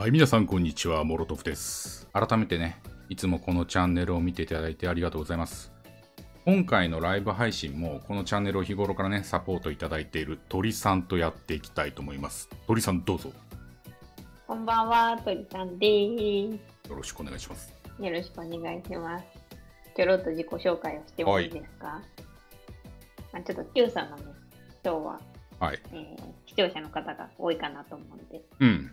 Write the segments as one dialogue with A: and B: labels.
A: はい、皆さんこんにちは、モロトフです。改めてね、いつもこのチャンネルを見ていただいてありがとうございます。今回のライブ配信も、このチャンネルを日頃からね、サポートいただいている鳥さんとやっていきたいと思います。鳥さんどうぞ、
B: こんばんは、鳥さんです。
A: よろしくお願いします。
B: よろしくお願いします。ちょろっと自己紹介をしてもいいですか、まあ、ちょっと Q さんのね、今日は、
A: はい。
B: えー視聴者の方が多いかなと思うので、
A: うん。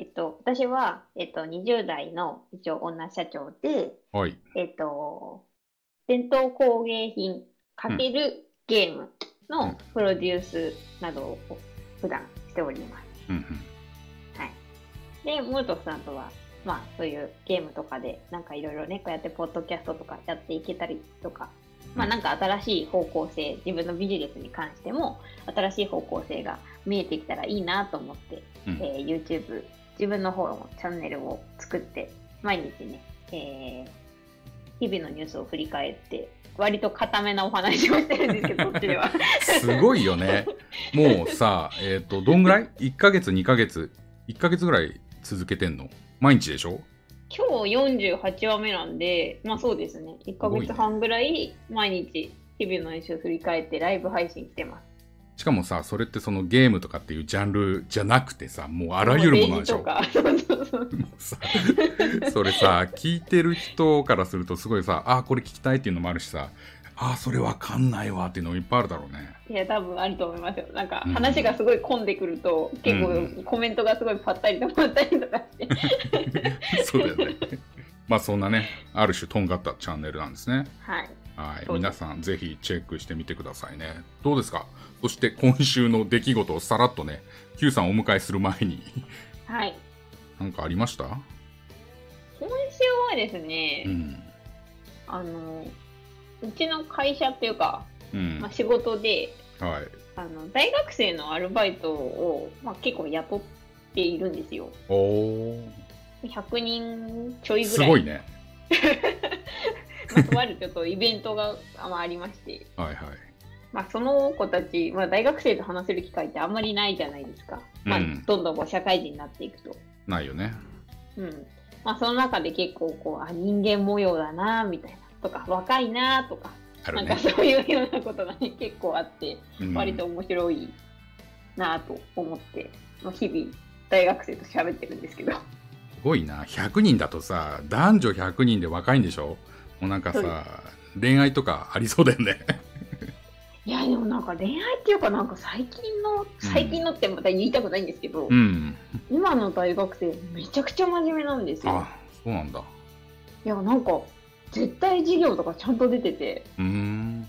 B: えっと、私は、えっと、20代の一応女社長で、
A: はい。
B: えっと、伝統工芸品かけるゲーム
A: うん
B: のプロデュースなどを普段しております。
A: うんうん。
B: はい。で、モルトフさんとは、まあ、そういうゲームとかで、なんかいろいろね、こうやってポッドキャストとかやっていけたりとか、まあ、なんか新しい方向性、自分のビジネスに関しても、新しい方向性が見えてきたらいいなと思って、
A: うん
B: えー YouTube、自分の方のチャンネルを作って、毎日ね、えー日々のニュースを振り返って、割と固めなお話をしてるんですけど、こっちでは。
A: すごいよね。もうさ、えっ、と、どんぐらい ?1 ヶ月、2ヶ月、1ヶ月ぐらい続けてんの？毎日でしょ？
B: 今日48話目なんで、まあそうですね。1ヶ月半ぐらい毎日日々の練習を振り返ってライブ配信してます。
A: しかもさ、それってそのゲームとかっていうジャンルじゃなくてさ、もうあらゆるものなんでしょ。
B: もう。そ
A: れさ聞いてる人からするとすごいさあこれ聞きたいっていうのもあるしさあそれわかんないわっていうのもいっぱいあるだろうね。
B: いや、多分あると思いますよ。なんか
A: うん。
B: 話がすごい混んでくると、結
A: うん
B: 構コメントがすごいパッタリとパッタリとかして。
A: そうだよね。まあそんなねある種とんがったチャンネルなんですね。
B: はい。
A: はい。皆さんぜひチェックしてみてくださいね。どうですか？そして今週の出来事をさらっとね Q さんをお迎えする前に
B: はい。
A: 何かありました？
B: 今週はですね、
A: うん。
B: あの、うちの会社っていうか、
A: うん。
B: まあ、仕事で、
A: はい。
B: あの大学生のアルバイトを、まあ、結構雇っているんですよ。
A: おお
B: 100人ちょいぐらい。
A: すごいね。
B: まあ、とあるちょっとイベントがまあありまして、
A: はいはい
B: まあ、その子たち、まあ、大学生と話せる機会ってあんまりないじゃないですか。まあ
A: うん、
B: どんどんこう社会人になっていくと。
A: ないよね
B: うん。まあ、その中で結構こう、あ、人間模様だな、みたいな。とか、若いな、とか、
A: ね
B: なんかそういうようなことがね、結構あって、
A: うん
B: 割と面白いなと思って、まあ、日々、大学生と喋ってるんですけど。
A: すごいな100人だとさ男女100人で若いんでしょ？もうなんかさ恋愛とかありそうだよね
B: いや、でもなんか恋愛っていうか、なんか最近の、最近のってまた言いたくないんですけど、
A: うん。
B: 今の大学生めちゃくちゃ真面目なんですよ。
A: あそうなんだ。
B: いや、なんか、絶対授業とかちゃんと出てて、
A: うーん。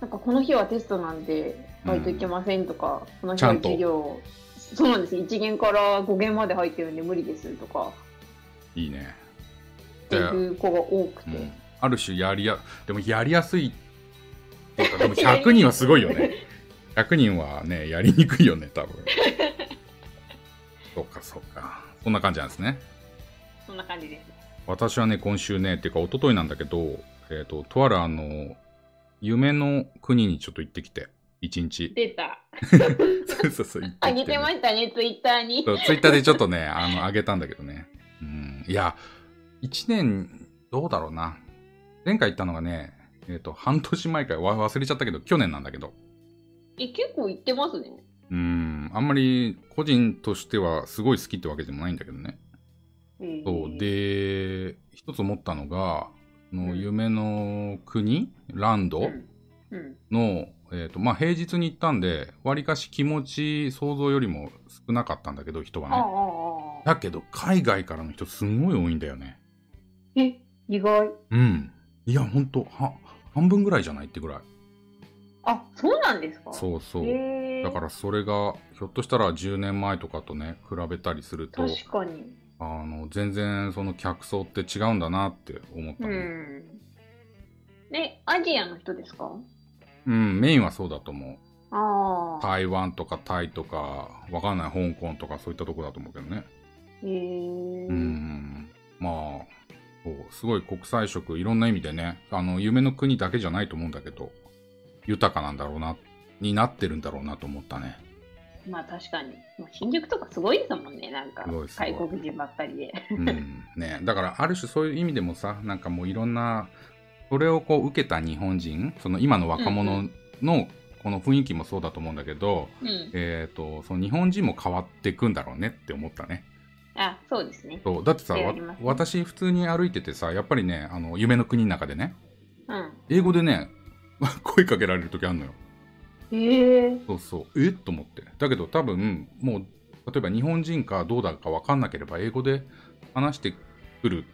B: なんかこの日はテストなんで、バイト行けませんとか、この日は授業、そうなんです。1限から5限まで入ってるんで無理ですとか、
A: いいね。
B: っていう子が多くて。
A: もうある種やりやでもやりやすいっていうかでも100人はすごいよね100人はねやりにくいよね多分 そうかそうかそんな感じなんですね
B: そんな感じです。
A: 私はね今週ねっていうか一昨日なんだけどえっ、ととあるあの夢の国にちょっと行ってきて一日
B: 出た。
A: そうそうそう行ってきて、
B: あげてましたね、ツイッターに。
A: そうツイッターでちょっとね、あの、あげたんだけどね。うん。いや、一年、どうだろうな。前回行ったのがね、えっ、と、半年前かわ忘れちゃったけど、去年なんだけど。
B: え、結構行ってますね。
A: うん。あんまり個人としてはすごい好きってわけでもないんだけどね。
B: えー
A: そう。で、一つ思ったのが、その
B: うん
A: 夢の国、ランド？
B: うん。うん。
A: の、えっ、と、まあ、平日に行ったんで、わりかし気持ち、想像よりも少なかったんだけど、人が
B: ああ
A: ね。
B: ああ。
A: だけど、海外からの人すんごい多いんだよね。
B: え、意外。
A: うん。いや、ほんと、は、半分ぐらいじゃないってぐらい。
B: あ、そうなんですか？
A: そうそう。だからそれが、ひょっとしたら10年前とかとね、比べたりすると、
B: 確かに。
A: あの、全然その客層って違うんだなって思った
B: う
A: ね。
B: ん。え、アジアの人ですか？
A: うん、メインはそうだと思う。
B: ああ。
A: 台湾とかタイとか、わかんない香港とかそういったとこだと思うけどね。
B: へえ。
A: うん。まあ、すごい国際色、いろんな意味でね、あの、夢の国だけじゃないと思うんだけど、豊かなんだろうな、になってるんだろうなと思ったね。
B: へまあ確かに。新宿とかすごいですもんね、なんか外国人ばっかりで。
A: うんね、だからある種そういう意味でもさなんかもういろんなそれをこう受けた日本人その今の若者のこの雰囲気もそうだと思うんだけど、
B: うん。
A: えー、とその日本人も変わっていくんだろうねって思ったね
B: あ、そうですね。
A: そうだってさ、
B: ね
A: 私普通に歩いててさやっぱりねあの夢の国の中でね
B: うん。
A: 英語でね 声かけられる時あるのよ
B: へえ。
A: そうそうえ？っと思ってだけど多分もう例えば日本人かどうだか分かんなければ英語で話してくる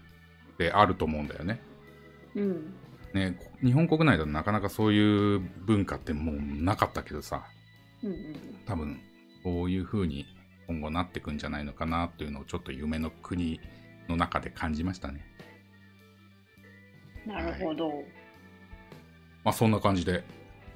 A: ってあると思うんだよね
B: うん。
A: ね日本国内だとなかなかそういう文化ってもうなかったけどさ
B: うんうん。
A: 多分そういう風に今後なってくんじゃないのかなっていうのをちょっと夢の国の中で感じましたね
B: なるほど。
A: まあそんな感じで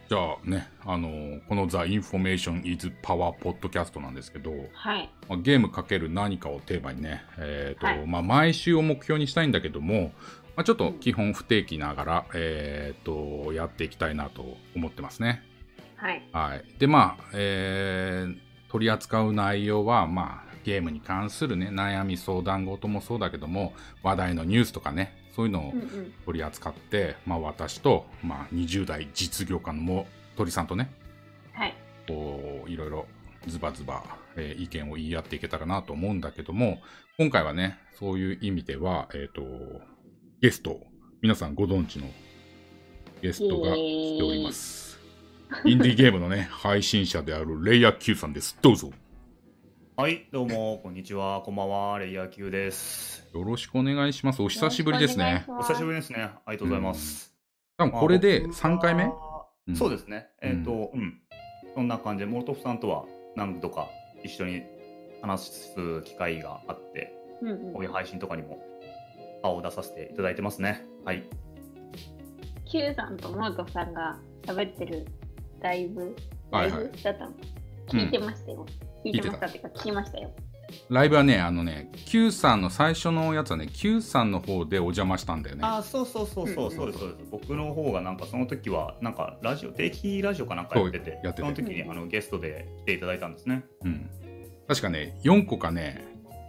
A: じゃあねあのこの The Information is Power Podcast なんですけど、
B: はい。
A: まあ、ゲームかける何かをテーマにね、えーと
B: はい
A: まあ、毎週を目標にしたいんだけども、まあ、ちょっと基本不定期ながら、えー、とやっていきたいなと思ってますね。
B: はい。
A: はい、でまあ、えー取り扱う内容は、まあ、ゲームに関するね悩み相談事もそうだけども話題のニュースとかねそういうのを
B: うんうん。
A: 取り扱って、まあ、私と、まあ、20代実業家のも鳥さんとね
B: はい。
A: こういろいろズバズバ、えー意見を言い合っていけたらなと思うんだけども今回はねそういう意味では、えっとゲスト皆さんご存知のゲストが来ております。インディーゲームのね配信者であるレイヤー Q さんです。どうぞ
C: はい、どうも、こんにちは、こんばんは、レイヤー Q です。
A: よろしくお願いします。お久しぶりですね。
C: お久しぶりですね。ありがとうございます。
A: 多分これで
C: まあ
A: 3回目、うん
C: そうですね。えっ、と、うん、そんな感じで、モルトフさんとは何度か一緒に話す機会があって、
B: うんうん
C: こういう配信とかにも顔を出させていただいてますね。はい。
B: Q さんとモートさんが喋ってるライブ、ライ
A: はいはい
B: ブだったの聞いてましたよ。聞いてましたっていうか、聞きましたよ。
A: ライブはね、あのね、Q さんの最初のやつはね、Q さんの方でお邪魔したんだよね。
C: あ、そうそうそうそう、
B: うん
C: そうです、そうです。僕の方がなんかその時は、なんかラジオ、定期ラジオかなんかやってて、
A: そうやってて
C: その時にあのゲストで来ていただいたんですね。
A: うん。確かね、4個かね、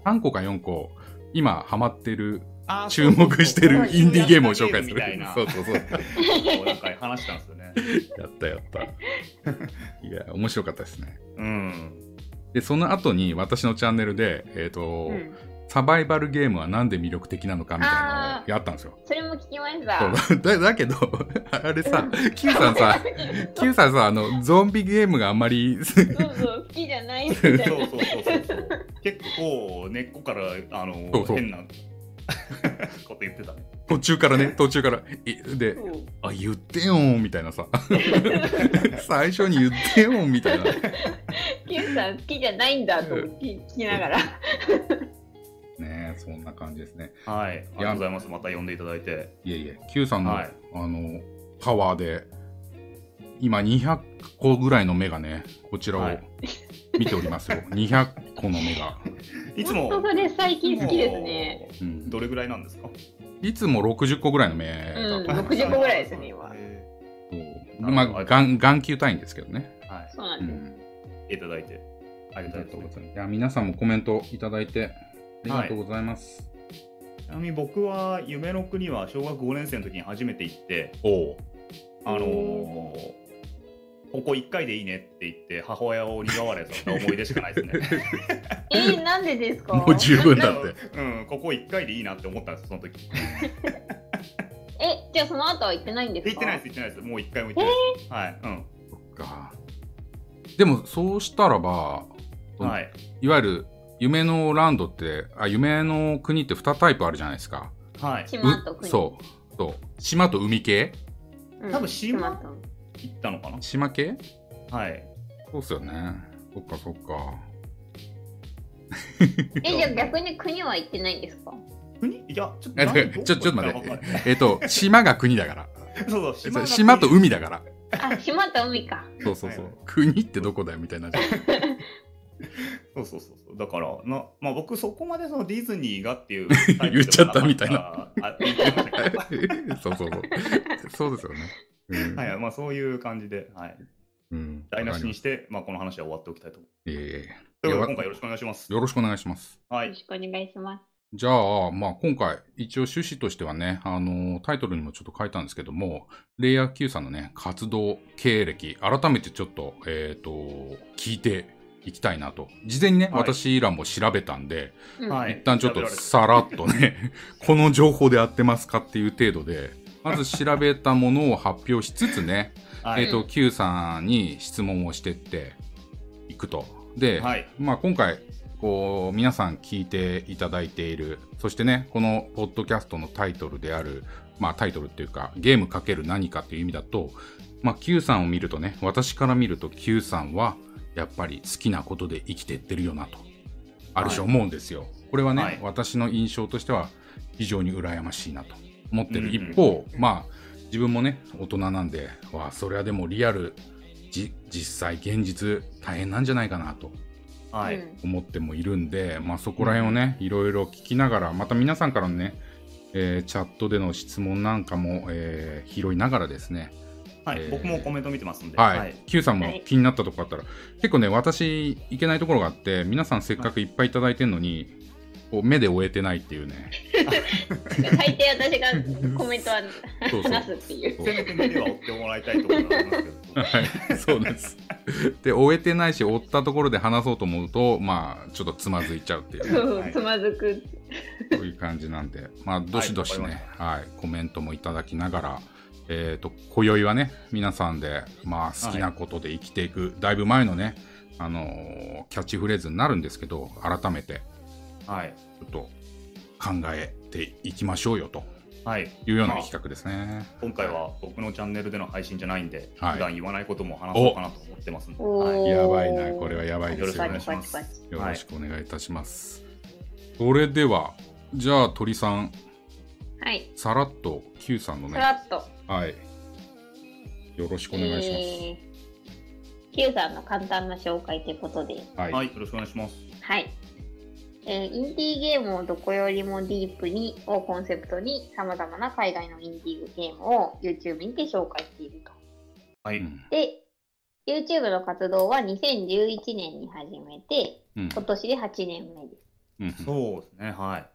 A: 3個か4個、今ハマってる、
C: あ
A: 注目してるインディーゲームを紹介する。
C: みたいな。
A: そうそうそう。
C: なんか話したんですよね。
A: やったやった。いや、面白かったですね。
C: うん。
A: で、その後に私のチャンネルで、えっ、と、
B: うん。
A: サバイバルゲームはなんで魅力的なのかみたいなのをやったんですよ。
B: それも聞きました。
A: そうだ だけど、あれさ、Q さんさ、Q さんさ、あの、ゾンビゲームがあんまり、
B: そうそう、好きじゃないみたいな。
C: そうそうそうそう。結構根っこからあの
A: そうそう
C: 変な こと言ってたね。
A: 途中からね、途中から、いで、あ、言ってよーみたいなさ、最初に言ってよーみたいな。
B: Q さん好きじゃないんだと聞きながら。
A: ねそんな感じですね。
C: はい。ありがとうございます。また呼んでいただいて。
A: いえいえ、Q さんの、
C: はい
A: あの、パワーで、今200個ぐらいの目がね、こちらを
C: はい
A: 見ておりますよ。200個の目が。
C: いつも
B: 本当それ最近好きですね。
A: うん
C: どれぐらいなんですか？
A: いつも60個ぐらいの目
B: うん、
A: だと思う。
B: 60個ぐらいですね、今。
C: へ
A: そうまあ、眼眼球単位ですけどね。
C: ーはい。
B: そうな
A: うん
B: です。
C: いただいて。ありが
A: とう
C: ございます。
A: いや、皆さんもコメントいただいて、ありがとうございます。
C: ちなみに僕は夢の国は小学5年生の時に初めて行って、
A: おお。
C: あのーここ1回でいいねって言って母親を苦笑いさせた思い出しかないですね。
B: えー、なんでですか？
A: もう十分だって。
C: うん、ここ1回でいいなって思ったんですその時。
B: え、じゃあその後は行ってないんですか？
C: 行ってないです、行ってないです。もう1回も行ってないです。はい。うん。
A: そっか。でも、そうしたらば、うん
C: はい。
A: いわゆる夢のランドって、あ、夢の国って2タイプあるじゃないですか。
C: はい。
B: 島と国。
A: うそう。そう。島と海系？
B: うん。
C: 多分島？
B: と
C: 行ったのかな？
A: 島系？
C: はい。
A: そうっすよね。そっかそっか。
B: え、じゃあ逆に国は行ってないんですか？
C: 国？いや、ちょっと
A: ちょちょっと待ってえっと、島が国だから。
C: そうそう、
A: 島と海だから。
B: あ、島と海か。
A: そうそうそう
C: はい。
A: 国ってどこだよみたいな。
C: そうそうそうそう。だから、なまあ僕そこまでそのディズニーがっていう
A: 言っちゃったみたいな
C: あ、言っちゃいましたけど
A: そうそうそう。そうですよね。うん
C: はい、まあそういう感じで、はい。
A: うん
C: 台無しにして、まあ、この話は終わっておきたいと思う。
A: え
C: ということで、
A: いや
C: 今回よろしくお願いします。
A: よろしくお願いします。
C: はい
B: よろ。しくお願いします。
A: じゃあ、まあ、今回、一応趣旨としてはね、あのタイトルにもちょっと書いたんですけども、レイヤー Q さんのね、活動経歴、改めてちょっと、えっ、と、聞いていきたいなと。事前にね、
C: はい
A: 私らも調べたんで、
B: うん
C: はい
A: 一旦ちょっとさらっとね、この情報で合ってますかっていう程度で、まず調べたものを発表しつつね、
C: はい。
A: えっ、と、Q さんに質問をしてっていくと。で、
C: はい。
A: まあ今回、こう、皆さん聞いていただいている、そしてね、このポッドキャストのタイトルである、まあタイトルっていうか、ゲームかける何かっていう意味だと、まあ Q さんを見るとね、私から見ると Q さんは、やっぱり好きなことで生きていってるよなと、ある種思うんですよ。これはね、
C: はい
A: 私の印象としては、非常に羨ましいなと思ってる
C: うんうん
A: 一方、まあ、自分もね、大人なんで、わあ、それはでもリアル、じ実際、現実、大変なんじゃないかなと
C: はい。
B: うん
A: 思ってもいるんで、まあ、そこら辺をね、いろいろ聞きながら、また皆さんからのね、えーチャットでの質問なんかも、えー拾いながらですね、
C: はい
A: えー
C: 僕もコメント見てますんで。
A: はい、Q さんも
B: はい。
A: 気になったとこあったら、結構ね、私、いけないところがあって、皆さんせっかくいっぱいいただいてるのに、こう目で終えてないっていうね、
B: 大抵私がコメントは話すっていう。
C: せめて目では追ってもらいたいところがありますけど。
A: はい、そうです。で、終えてないし、追ったところで話そうと思うと、まあ、ちょっとつまずいちゃうっていう。ね、
B: そう
C: はい
B: つまずく。
A: そういう感じなんで、まあ、どしどし
C: はい
A: はい、コメントもいただきながら、えっ、と、今宵はね、皆さんで、まあ、好きなことで生きていく、だいぶ前のね、あのーキャッチフレーズになるんですけど、改めて、
C: はい。
A: ちょっと考えていきましょうよと
C: はい。
A: いうような企画ですね。
C: 今回は僕のチャンネルでの配信じゃないんで、
A: はい
C: 普段言わないことも話そうかなと思ってますはい。
B: ー
A: やばいな、これはやばいですよね
C: よろしくお願い。します
A: よろしくお願いいたします。それでは、じゃあ、鳥さん、
B: はい。
A: さらっと Q さんのね、
B: さらっと。
A: はい。よろしくお願いします。
B: えー Q さんの簡単な紹介ということで、
A: はい。
C: はい。よろしくお願いします。
B: はい。えーインディーゲームをどこよりもディープにをコンセプトに様々な海外のインディーゲームを YouTube にて紹介していると。
C: はい。
A: うん
B: で、YouTube の活動は2011年に始めて、
A: うん
B: 今年で8年目です。
A: うん
C: そうですね。は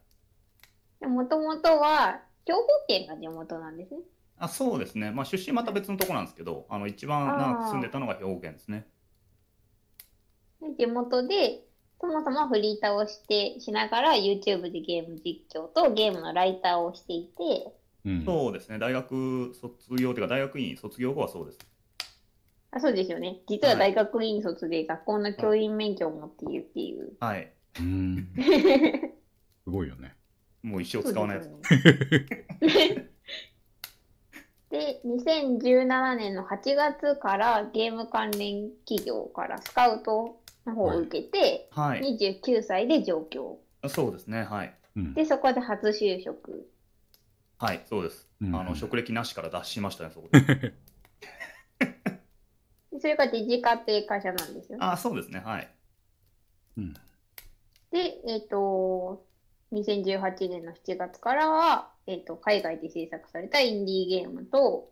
C: い。
B: もともとは、兵庫県が地元なんですね。
C: あそうですね。まあ、出身また別のとこなんですけど、あの一番長く住んでたのが兵庫県ですね。
B: で地元で、そもそもフリーターをして、しながら YouTube でゲーム実況とゲームのライターをしていて、
A: うん
C: そうですね。大学卒業というか、大学院卒業後はそうです。
B: あそうですよね。実は大学院卒で学校の教員免許を持っているっていう。
C: はい。
A: うん すごいよね。
C: もう一生使わないやつ。
B: で、2017年の8月からゲーム関連企業からスカウトの方を受けて、
C: はい。
B: 29歳で上京。
C: そうですね。はい。
A: うん
B: で、そこで初就職。
C: はい、そうです。
A: うん
C: あの職歴なしから脱しましたね、そこで。
B: で それがデジカっていう会社なんですよね。
C: あ、そうですね。はい。
A: うん
B: で、えっ、と、2018年の7月からは、えっ、と、海外で制作されたインディーゲームと、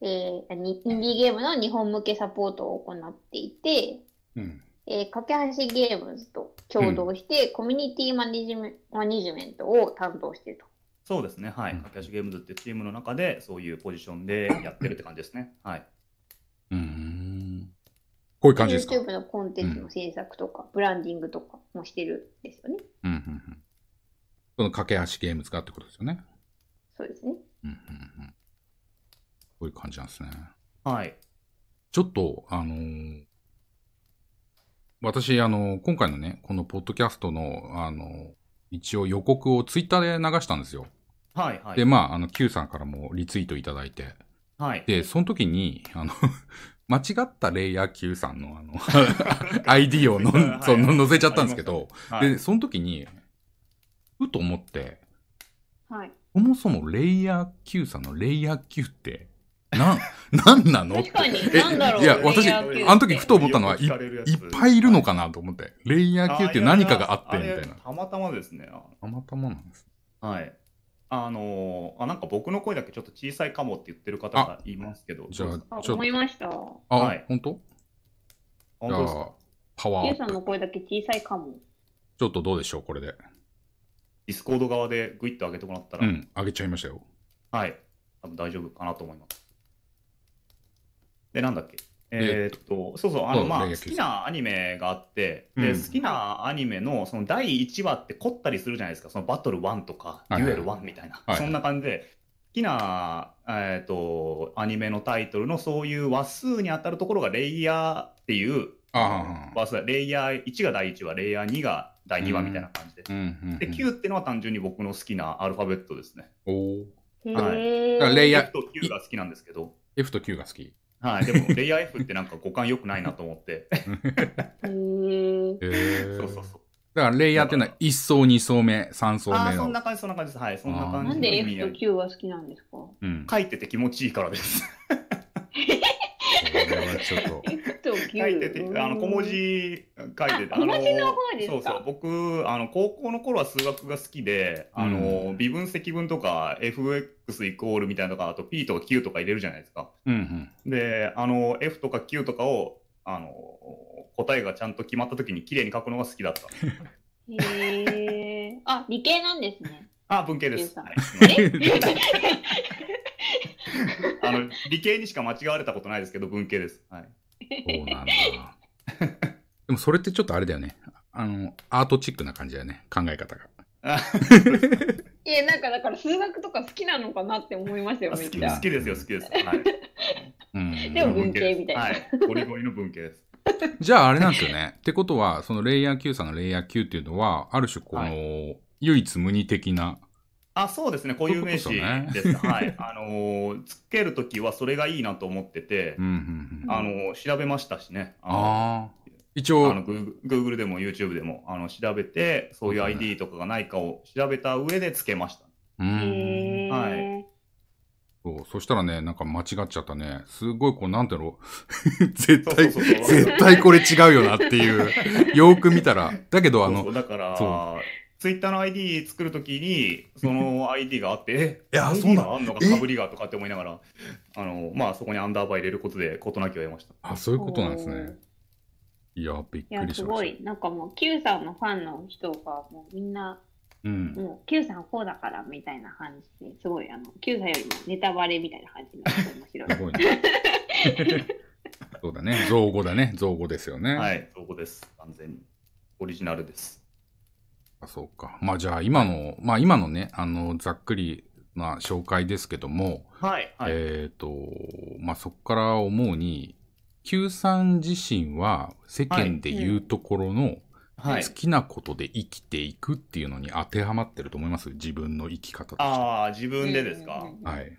B: えーにインディーゲームの日本向けサポートを行っていて、
A: うん
B: えー、架け橋ゲームズと共同して、コミュニティマネジメマネジメントを担当していると。
C: そうですね。はい。
A: うん
C: 駆け足ゲームズってチームの中で、そういうポジションでやってるって感じですね。はい。
A: うんこういう感じですか
B: ？YouTube のコンテンツの制作とか、ブランディングとかもしてるんですよね。
A: うんうんうんその架け橋ゲーム使ってことですよね？
B: そうですね。
A: うんうんうんこういう感じなんですね。
C: はい。
A: ちょっと、あのー私、あのー今回のね、このポッドキャストの、あのー一応予告をツイッターで流したんですよ。
C: はい。はい。
A: で、まあ、あの、Q さんからもリツイートいただいて、
C: はい。
A: で、その時に、あの、間違ったレイヤー Q さんの、あの、ID をの
C: はい
A: その載せちゃったんですけど、
C: はい
A: で、その時に、ふと思って、
B: はい。
A: そもそもレイヤー Q さんのレイヤー Q って、なん、なんなの？って
B: 確かに、
A: え
B: なんだろう。
A: いや、私、あの時ふと思ったのは、いいっぱいいるのかなと思って、レイヤー Q っていう何かがあって、みたいな。
C: たまたまですね。
A: たまたまなんです。
C: はい。あのーあ、なんか僕の声だけちょっと小さいかもって言ってる方がいますけど、
A: じゃあちょっと
B: 思いました。
A: あ、
C: はい
A: 本当？
C: 本当
A: パワーップ。
B: さんの声だけ小さいかも。
A: ちょっとどうでしょう、これで。
C: Discord 側でグイッと上げてもらったら、
A: うん、上げちゃいましたよ。
C: はい。多分大丈夫かなと思います。で、なんだっけ？
A: え
C: え。ーっと、そうそう、あの、まあ、好きなアニメがあって、で、
A: うん。
C: 好きなアニメの、その第1話って凝ったりするじゃないですか。そのバトル1とか、デュエル1みたいな。
A: はい
C: そんな感じで、好きな、えーっと、アニメのタイトルのそういう話数に当たるところがレイヤーっていう、
A: ああ
C: 話数。レイヤー1が第1話、レイヤー2が第2話みたいな感じで。で、9っていうのは単純に僕の好きなアルファベットですね。
A: お
C: はい。
A: レイヤー
C: F と Q が好きなんですけど、
A: F と Q が好き。
C: はい、でも、レイヤー F ってなんか五感良くないなと思って。
B: へー。
A: へ ー
C: そうそうそう。
A: だからレイヤーっていうのは1層、2層目、3層
C: ああ、
A: 目の。
C: そんな感じ、そんな感じです。はい、そんな感じ
B: なんで F と Q が好きなんですか？
A: うん。
C: 書いてて気持ちいいからです。
A: これはちょっと。
C: 書いてて、あの小文字書いてて、
B: あ小文字の方ですか？
C: そうそう、僕、あの高校の頃は数学が好きで、あの、微分積分とか FX イコールみたいなとか、あと P とか Q とか入れるじゃないですか。
A: うんうん。
C: で、あの F とか Q とかを、あの答えがちゃんと決まった時に綺麗に書くのが好きだった。
B: へー。あ、理系なんですね。
C: あ、文系です。あの理系にしか間違われたことないですけど、文系です。はい。
A: そうなんだ。でもそれってちょっとあれだよね。あの、アートチックな感じだよね。考え方が。
C: あ
B: いや、なんかだから数学とか好きなのかなって思いますよ、
C: 好き
B: めっちゃ。
C: 好きですよ、好きです。はい。
A: うん。
B: でも文系みたいな
C: はい。ゴリゴリの文系です。
A: じゃああれなんですよね。ってことは、そのレイヤー Q さんのレイヤー Q っていうのは、ある種この、
C: は
A: 唯一無二的な。
C: あ、そうですね、固有名詞
A: そういうこと
C: です。はい。あのーつけるときはそれがいいなと思ってて。あのー調べましたしね。あの
A: ああ。一応
C: あの、グー Google でも YouTube でもあの調べて、そういう ID とかがないかを調べた上でつけました。
A: うん。
C: は
A: そうそしたらね、なんか間違っちゃったね。すごいこう、なんていうの？絶対、絶対これ違うよなっていう。よーく見たら。だけど、あの
C: そうそう、だから
A: そ、
C: ツイッターの ID 作るときに、その ID があって、え、
A: いやそうな
C: あんのか、かぶりがとかって思いながら、あの、まあ、そこにアンダーバー入れることで、事なきを得ました。
A: あ、そういうことなんですね。いや、びっ
B: いや、
A: くりしまし
B: すごい。なんかもう、Q さんのファンの人が、もうみんな、
A: た。うん。
B: もう Q さんこうだからみたいな感じで、すごい、あの、Q さんよりもネタバレみたいな感じになって面白い。
A: すごいね。そうだね。造語だね。造語ですよね。
C: はい、そこです。完全に。オリジナルです。
A: あそうか。まあじゃあ今の、まあ今のね、あの、ざっくりな紹介ですけども、
C: はい、はい。
A: えっ、と、まあそこから思うに、Q さん自身は世間で言うところの
C: はい
A: 好。きなことで生きていくっていうのに当てはまってると思います？自分の生き方として。
C: ああ、自分でですか？
B: うんうんうん
A: はい。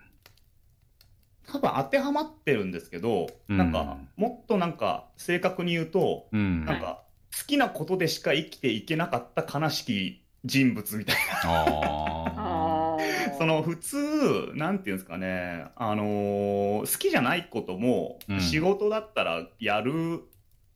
C: 多分当てはまってるんですけど、
A: うん
C: なんか、もっとなんか、正確に言うと、
A: うん。
C: なんか、好きなことでしか生きていけなかった悲しき人物みたいな。その、普通、なんていうんですかね、あのー好きじゃないことも
A: うん、
C: 仕事だったらやる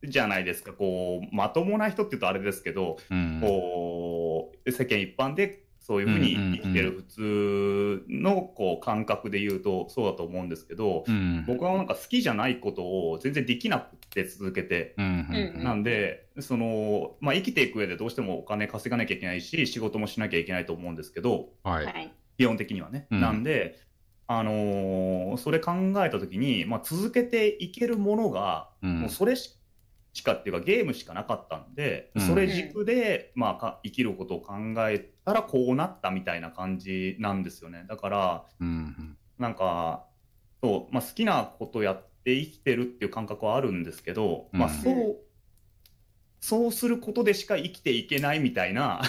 C: じゃないですか。こう、まともな人って言うとあれですけど、
A: あ。うん。
C: こう世間一般でそういうふうに生きてる普通のこう感覚で言うとそうだと思うんですけど、
A: うん。
C: 僕はなんか好きじゃないことを全然できなくて続けて、
A: うんうんうん
C: なんでその、まあ、生きていく上でどうしてもお金稼がなきゃいけないし仕事もしなきゃいけないと思うんですけど
A: はい。
B: はい。
C: 基本的にはね。
A: うん
C: なんであのーそれ考えた時に、まあ、続けていけるものが、
A: うん
C: もうそれししかっていうかゲームしかなかったんで、
A: うん
C: それ軸で、まあか、生きることを考えたらこうなったみたいな感じなんですよね。だから
A: うんうん
C: なんかそう、まあ、好きなことやって生きてるっていう感覚はあるんですけど、まあ、
A: うん
C: そうそうすることでしか生きていけないみたいな、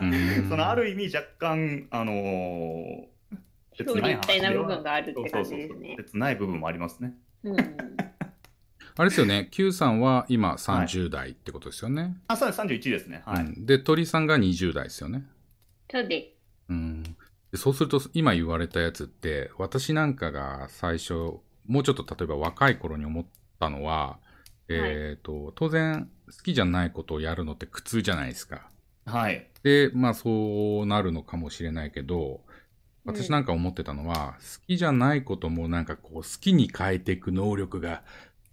A: うん
C: そのある意味若干、あのー
B: 表裏一体な部分
C: が
B: があるって感じですね。
C: 切ない部分もありますね。
B: うん。
A: あれですよね、Q さんは今30代ってことですよね。
C: あ、そうです、31ですね。はい。
A: うんで、鳥さんが20代ですよね。
B: そうで
A: うん、でそうすると、今言われたやつって、私なんかが最初、もうちょっと例えば若い頃に思ったのは、えっ、と、当然、好きじゃないことをやるのって苦痛じゃないですか。
C: はい。
A: で、まあそうなるのかもしれないけど、私なんか思ってたのは、好きじゃないこともなんかこう好きに変えていく能力が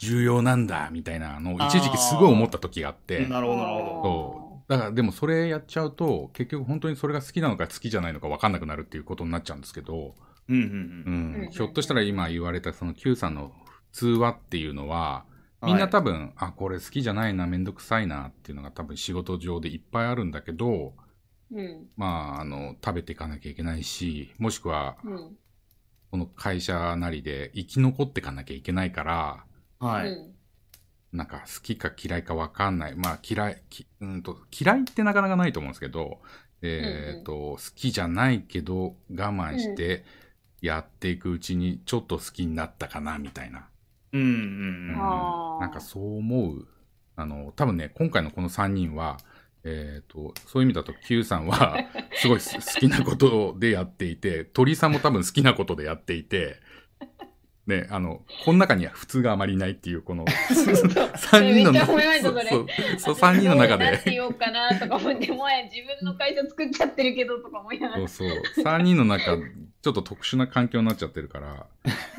A: 重要なんだみたいなのを一時期すごい思った時があって
C: なるほど、なるほど。
A: そうだからでもそれやっちゃうと結局本当にそれが好きなのか好きじゃないのか分かんなくなるっていうことになっちゃうんですけど、
C: うんうん
A: う
C: うん。
A: ん、ひょっとしたら今言われたその Q さんの通話っていうのはみんな多分、あこれ好きじゃないなめんどくさいなっていうのが多分仕事上でいっぱいあるんだけど
B: うん。
A: まああの食べていかなきゃいけないしもしくは
B: うん。
A: この会社なりで生き残っていかなきゃいけないから
C: はい。
B: うん
A: なんか好きか嫌いか分かんない。まあ嫌い、きうんと嫌いってなかなかないと思うんですけど、えっ、と、好きじゃないけど我慢してやっていくうちにちょっと好きになったかなみたいな。
C: うんうん
A: う
C: うん
A: なんかそう思う。あの、多分ね、今回のこの3人は、えっ、と、そういう意味だと Q さんは すごいす好きなことでやっていて、鳥さんも多分好きなことでやっていて、ね、あの、この中には普通があまりいないっていう、この3 人の
B: めっちゃ褒められたそ
A: うそう、3人の中
B: どうなって
A: で、
B: ようかなとか思って、もはや自分の会社作っちゃってるけどとか思いながら。
A: そうそう、3人の中、ちょっと特殊な環境になっちゃってるから、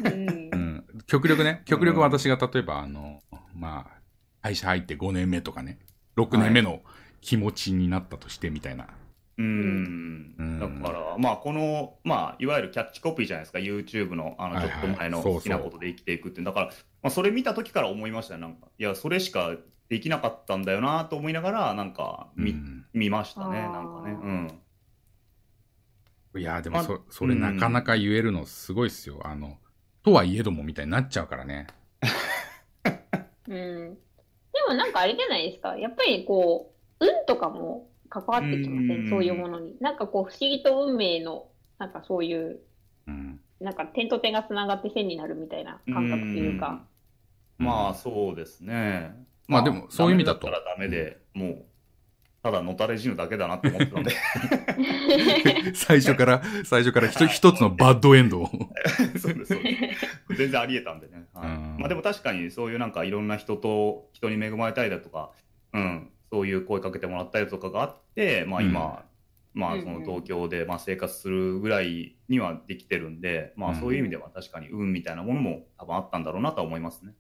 B: うん。
A: うん、極力ね、極力私が例えば、あの、まあ、会社入って5年目とかね、6年目の気持ちになったとしてみたいな。
C: うん
A: うん
C: だから、まあ、この、まあ、いわゆるキャッチコピーじゃないですか、YouTube の、あの、ちょっと前の好きなことで生きていくっていう。だから、まあ、それ見た時から思いましたよ、なんか。いや、それしかできなかったんだよなと思いながら、なんか、見、
A: うん
C: 見ましたね、なんかね。うん。
A: いや、でも
C: ま
A: そ、それなかなか言えるのすごいっすよ。あの、とはいえどもみたいになっちゃうからね。
B: うん。でもなんかあれじゃないですか。やっぱりこう、運とかも関わってきませ
C: うん
B: んそういうものに。なんかこう、不思議と運命の、なんかそういう、
A: うん。
B: なんか点と点がつながって線になるみたいな感覚というか。
C: うん。まあ、そうですね。
A: まあでもそういう意味だと
C: ダメったらダメで、もう、ただのたれ死ぬだけだなって思ってたんで。
A: 最初から、最初から一一つのバッドエンドを。
C: そうです、そうです。全然ありえたんでね。はい
A: うん
C: まあでも確かにそういうなんかいろんな人と人に恵まれたりだとか、うん、そういう声かけてもらったりとかがあって、まあ今、まあその東京でまあ生活するぐらいにはできてるんで、まあそういう意味では確かに運みたいなものも多分あったんだろうなとは思いますね。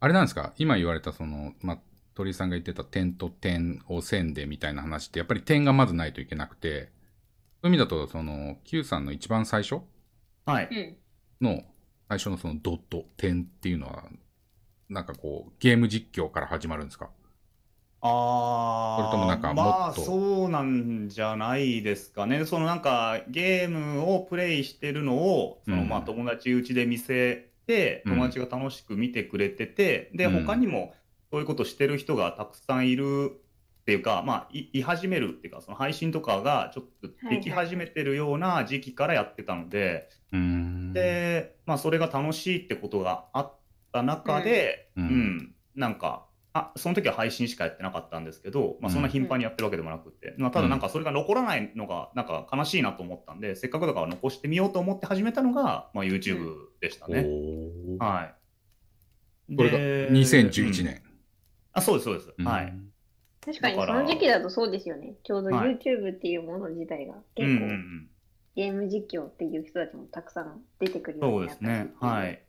A: あれなんですか？今言われたその、まあ、鳥居さんが言ってた点と点を線でみたいな話って、やっぱり点がまずないといけなくて、そういう意味だと、その、Q さんの一番最初
C: はい。
B: うん。
A: の、最初のそのドット、点っていうのは、なんかこう、ゲーム実況から始まるんですか？
C: あ
A: それともなんかも
C: まあ
A: っと
C: そうなんじゃないですかね。そのなんかゲームをプレイしてるのを、その
A: うん。
C: まあ友達うちで見せて、
A: うん。
C: 友達が楽しく見てくれてて、で、
A: うん。
C: 他にもそういうことしてる人がたくさんいるっていうか、まあ、いい始めるっていうか、その配信とかがちょっとでき始めてるような時期からやってたので、
A: うーん。
C: で、まあ、それが楽しいってことがあった中で、
A: う
C: うんん、なんか、あ、その時は配信しかやってなかったんですけど、まあ、そんな頻繁にやってるわけでもなくて、まあ、ただなんかそれが残らないのが、なんか悲しいなと思ったんで、せっかくだから残してみようと思って始めたのが、まあ、YouTube でしたね。
A: おー
C: はい。
A: これが
C: で
A: 2011
C: うん
A: 年。
C: あ、そうです、そうです。
A: うん
C: はい。。
B: 確かにその時期だとそうですよね。ちょうど
C: はい
B: YouTube っていうもの自体が
C: うん
B: 結構
C: うんうん。
B: ゲーム実況っていう人たちもたくさん出てくるよ
C: そうう
B: になったし
C: ですね。はい。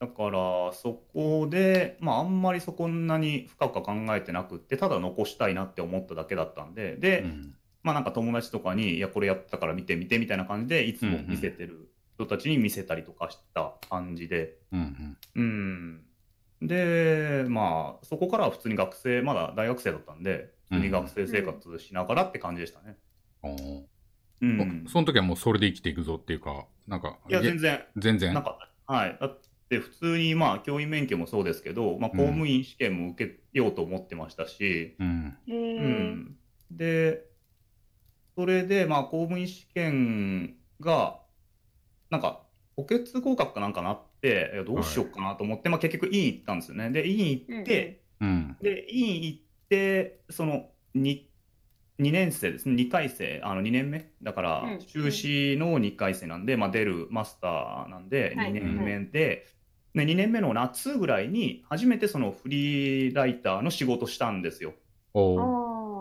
C: だから、そこで、まあ、あんまりそこんなに深くは考えてなくって、ただ残したいなって思っただけだったんで、で、
A: うん
C: まあなんか友達とかに、いや、これやったから見て見てみたいな感じで、いつも見せてる人たちに見せたりとかした感じで、
A: うん
C: うん。で、まあ、そこからは普通に学生、まだ大学生だったんで、普通に学生生活しながらって感じでしたね。
A: うん。おー
C: うん。
A: その時はもうそれで生きていくぞっていうか、なんか、
C: いや、全然、
A: 全然。
C: なかった。はい。だって、普通に、まあ、教員免許もそうですけど、まあ、公務員試験も受けようと思ってましたし、
A: うん。
B: へ
C: う
B: ー
C: ん。で、それで、まあ、公務員試験が、なんか、補欠合格かなんかなって、どうしようかなと思って、まあ、結局、院行ったんですよね。で、院行って、
A: うん。
C: で、院行って、その、2、2年生ですね、2回生、あの2年目、だから
B: うん、
C: 修士の2回生なんで、まあ、出るマスターなんで、
B: はい。
C: 2年目で、で2年目の夏ぐらいに、初めてそのフリーライターの仕事したんですよ。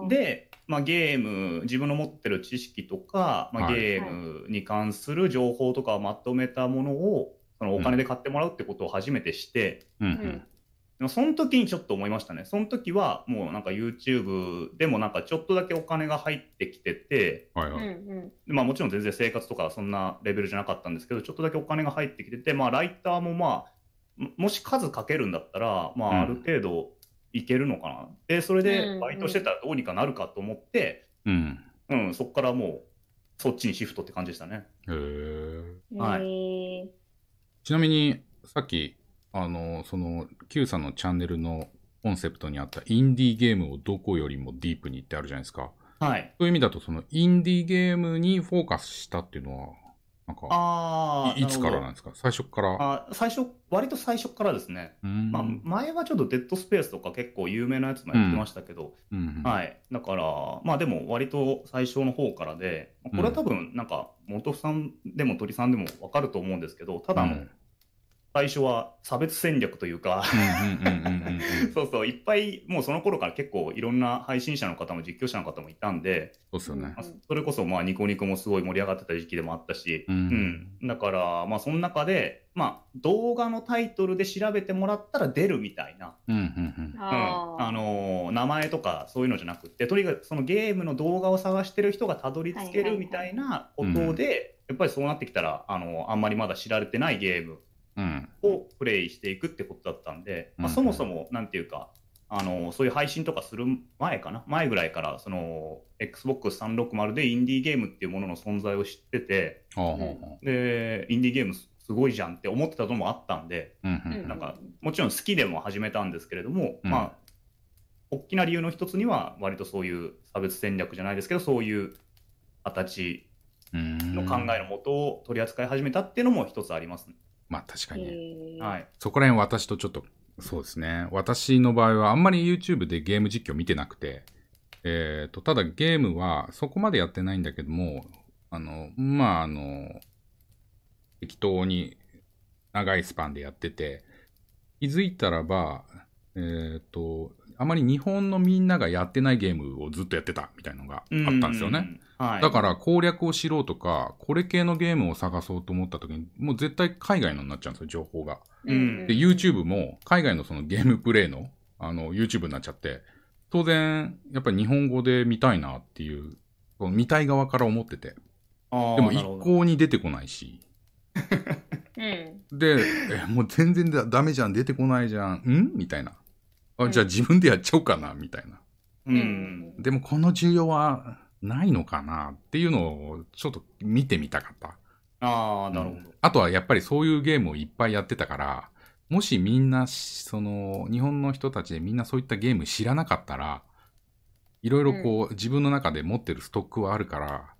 C: で、まあ、ゲーム、自分の持ってる知識とか、まあ、
A: はい
C: ゲームに関する情報とかをまとめたものを、そのお金で買ってもらうってことを初めてして、
A: うんう
B: うんん。
C: でもその時にちょっと思いましたね。その時はもうなんか YouTube でもなんかちょっとだけお金が入ってきてて、
A: はいはい。
B: うんうん
C: でまあもちろん全然生活とかはそんなレベルじゃなかったんですけど、ちょっとだけお金が入ってきてて、まあライターもまあ、ももし数かけるんだったら、ま
A: うん
C: あある程度いけるのかな。で、それ
B: うんうん
C: でバイトしてたらどうにかなるかと思って、
A: うん。
C: うん、そこからもうそっちにシフトって感じでしたね。
A: へえ。
C: はい
A: ちなみに、さっき、あの、その、Q さんのチャンネルのコンセプトにあったインディーゲームをどこよりもディープにってあるじゃないですか。
C: はい。
A: そういう意味だと、その、インディーゲームにフォーカスしたっていうのは、なんか、
C: ああ、
A: いいつから
C: な
A: んですか？最初から。
C: あ最初、割と最初からですね。まあ、前はちょっとデッドスペースとか結構有名なやつもやってましたけど、
A: うん
C: はい。だから、まあでも割と最初の方からで、これは多分なんか、元さんでも鳥さんでも分かると思うんですけど、ただの
A: うん
C: 最初は差別戦略というか、そうそう、いっぱい、もうその頃から結構いろんな配信者の方も実況者の方もいたんで、
A: そうっすよね。
C: ま。あそれこそまあニコニコもすごい盛り上がってた時期でもあったし、
A: うん。
C: うん、だから、まあその中で、まあ動画のタイトルで調べてもらったら出るみたいな、
A: うんうんうん。
C: うん、
B: あ
C: のー名前とかそういうのじゃなくってとにかくそのゲームの動画を探してる人がたどり着けるみたいなことで、やっぱりそうなってきたら、あのーあんまりまだ知られてないゲーム
A: うん
C: をプレイしていくってことだったんで、まあ、
A: うん。
C: そもそもなんていうか、あのーそういう配信とかする前かな前ぐらいからその XBOX360 でインディーゲームっていうものの存在を知っててでインディーゲームすごいじゃんって思ってたのもあったんで、なんかもちろん好きでも始めたんですけれども、
A: うん。
C: まあ大きな理由の一つには割とそういう差別戦略じゃないですけどそういう形
A: うん。
C: の考えのもとを取り扱い始めたっていうのも一つありますね。
A: まあ確かにね。
B: へー
C: はい、
A: そこら辺私とちょっと、そうですね。私の場合はあんまり YouTube でゲーム実況見てなくて、えっ、と、ただゲームはそこまでやってないんだけども、あの、まあ、あの、適当に長いスパンでやってて、気づいたらば、えっ、と、あまり日本のみんながやってないゲームをずっとやってたみたいなのがあったんですよね。
C: うん。はい、
A: だから攻略を知ろうとか、これ系のゲームを探そうと思った時に、もう絶対海外のになっちゃうんですよ、情報が。
C: うん。
A: で、YouTube も海外のそのゲームプレイのあの YouTube になっちゃって、当然、やっぱり日本語で見たいなっていう、その見たい側から思ってて、でも一向に出てこないし、
B: うん。
A: で、え、もう全然だダメじゃん、出てこないじゃん、ん？みたいな。あ、じゃあ自分でやっちゃおうかな、みたいな。
C: うん。
A: でもこの需要はないのかなっていうのをちょっと見てみたかった。
C: ああなるほど。
A: あとはやっぱりそういうゲームをいっぱいやってたから、もしみんなし、その、日本の人たちでみんなそういったゲーム知らなかったら、いろいろこう、自分の中で持ってるストックはあるから、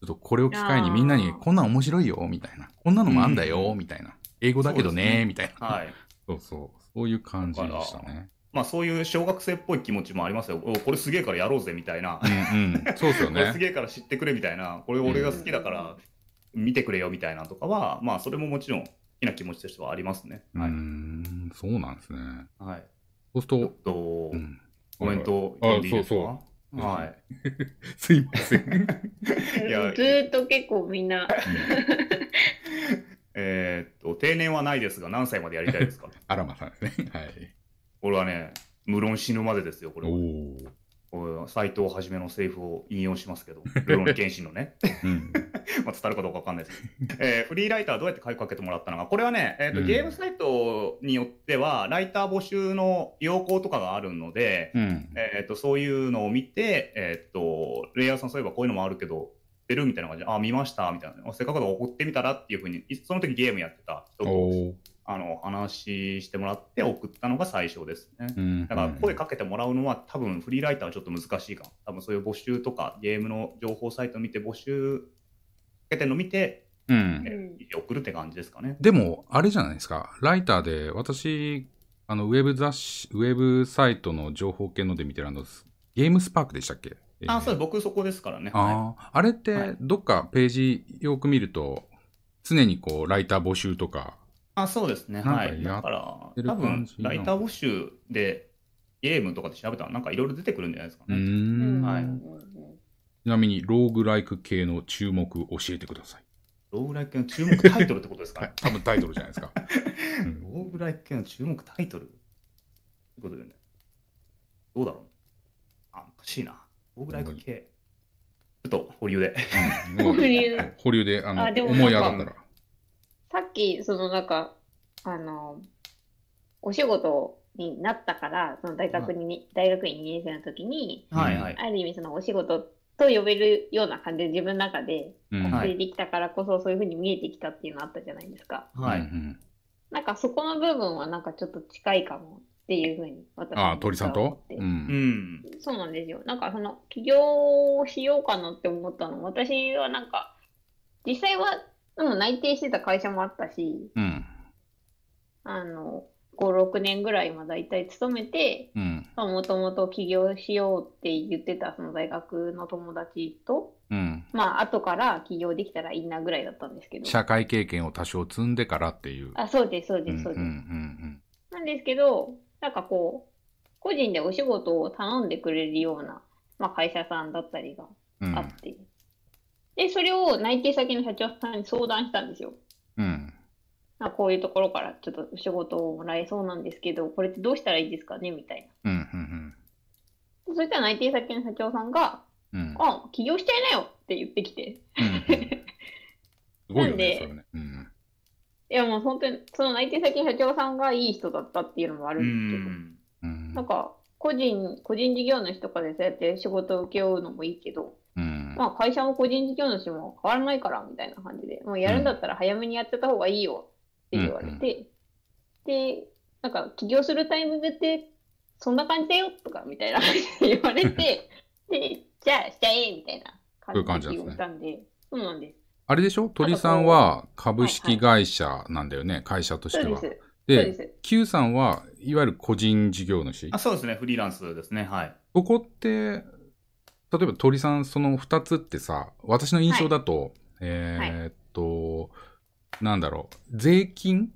A: ちょっとこれを機会にみんなに、こんなん面白いよ、みたいな。こんなのもあんだよ、みたいな。英語だけど
C: ね
A: ね、みたいな。
C: はい
A: そうそう。そういう感じでしたね。
C: まあ、そういう小学生っぽい気持ちもありますよ。おこれすげえからやろうぜみたいな。
A: うんうん。そうですよ
C: これ
A: ね
C: す。げえから知ってくれみたいな。これ俺が好きだから見てくれよみたいなとかは、まあそれももちろん好きな気持ちとしてはありますね。はい。
A: ん、そうなんですね。
C: はい、
A: そうすると、
C: と、
A: うん。
C: コメント
A: あ
C: 読んでいいですか？
A: そうそう
C: はい。
A: すいません。
C: いや
B: ずーっと結構みんな、
C: えーっと、定年はないですが、何歳までやりたいですか？
A: アラマさんですね。はい。
C: これはね、無論死ぬまでですよ、これは。斎藤はじめのセリフを引用しますけど、ルローニケンシンのね。
A: うん。
C: まあ、伝わるかどうかわかんないですけど、えーフリーライターどうやって声かけてもらったのか、これはね、えーと
A: うん
C: ゲームサイトによっては、ライター募集の要項とかがあるので、
A: うん。
C: えー、とそういうのを見て、えー、とレイヤーさん、そういえばこういうのもあるけど、出るみたいな感じで、あ、見ましたみたいな、あせっかくだから送ってみたらっていうふうに、いその時ゲームやってた人と
A: おお。
C: あの話してもらって送ったのが最初ですね。
A: うん。
C: だから声かけてもらうのは多分フリーライターはちょっと難しいかも。多分そういう募集とかゲームの情報サイト見て募集かけてるの見て、
A: うん。
C: ね送るって感じですかね。
A: でも、あれじゃないですか。ライターで、私、あの、ウェブ雑誌、ウェブサイトの情報系ので見てるあの、ゲームスパークでしたっけ？
C: あ、そう。僕そこですからね。は
A: ああ、あれっ
C: は
A: て
C: い、
A: どっかページよく見ると、常にこう、ライター募集とか、
C: い、あ、そうですね。
A: なんか
C: はい。
A: や
C: だから、
A: てる
C: 多分ライター募集でゲームとかで調べたらなんかいろいろ出てくるんじゃないですか
A: うー
C: ね。
A: ん。
C: はい
A: ちなみに、ローグライク系の注目教えてください。
C: ローグライク系の注目タイトルってことですかね。
A: 多分タイトルじゃないですか。うん
C: ローグライク系の注目タイトルいうことでね。どうだろうあ、おかしいな。どうぐらいかけ。ちょっと保留で。
A: うん もう
B: 保留
A: 保留で、あの、
B: あでも
A: 思い上がったら。
B: さっき、そのなんか、あの、お仕事になったから、その大学に、大学院2年生の時に、
C: はいはい。
B: ある意味そのお仕事と呼べるような感じで自分の中で
A: うん。
C: はい
B: 出てきたからこそそういうふうに見えてきたっていうのあったじゃないですか。
C: はい。
A: うん
B: なんかそこの部分はなんかちょっと近いかもっていうふうに私
A: ああ、鳥さんと？
B: 思って
A: う。
C: うんん。
B: そうなんですよ。なんかその起業をしようかなって思ったの。私はなんか、実際は、うん、内定してた会社もあったし、
A: うん。
B: あの、5、6年ぐらいまだいたい勤めて、
A: うん。
B: もともと起業しようって言ってたその大学の友達と、
A: うん。
B: まあ後から起業できたらいいなぐらいだったんですけど。
A: 社会経験を多少積んでからっていう。
B: あ、そうです、そう
A: うん
B: です、そうです。
A: うんうん
B: なんですけど、なんかこう、個人でお仕事を頼んでくれるような、まあ、会社さんだったりが
A: うん。
B: あって、で、それを内定先の社長さんに相談したんですよ。
A: うん。
B: まあ、こういうところからちょっとお仕事をもらえそうなんですけど、これってどうしたらいいですかね？みたい
A: うん。うん。
B: な。そしたら内定先の社長さんが、
A: うん。うん。
B: あ、起業しちゃいなよって言ってきて。
A: うん すごいよね、
B: なんで
A: それね。うん。
B: いやもう本当に、その内定先の社長さんがいい人だったっていうのもある
C: うん
B: ですけど、
C: ん。
A: うん
B: なんか、個人、個人事業主とかでそうやって仕事を請け負うのもいいけど、
A: うん。
B: まあ会社も個人事業主も変わらないからみたいな感じで、もうやるんだったら早めにやってた方がいいよって言われて、で、なんか起業するタイミングってそんな感じだよとかみたいな感じで言われて、で、じゃあしちゃえみたいな感じ
A: で
B: 言ったんで、そうなんです。
A: あれでしょ？鳥さんは株式会社なんだよね、会社としては。
B: でで。
A: Q さんはいわゆる個人事業主？
C: あ、そうですね。フリーランスですね。はい。
A: ここって、例えば鳥さんその2つってさ、私の印象だと、えーっと、なんだろう、税金？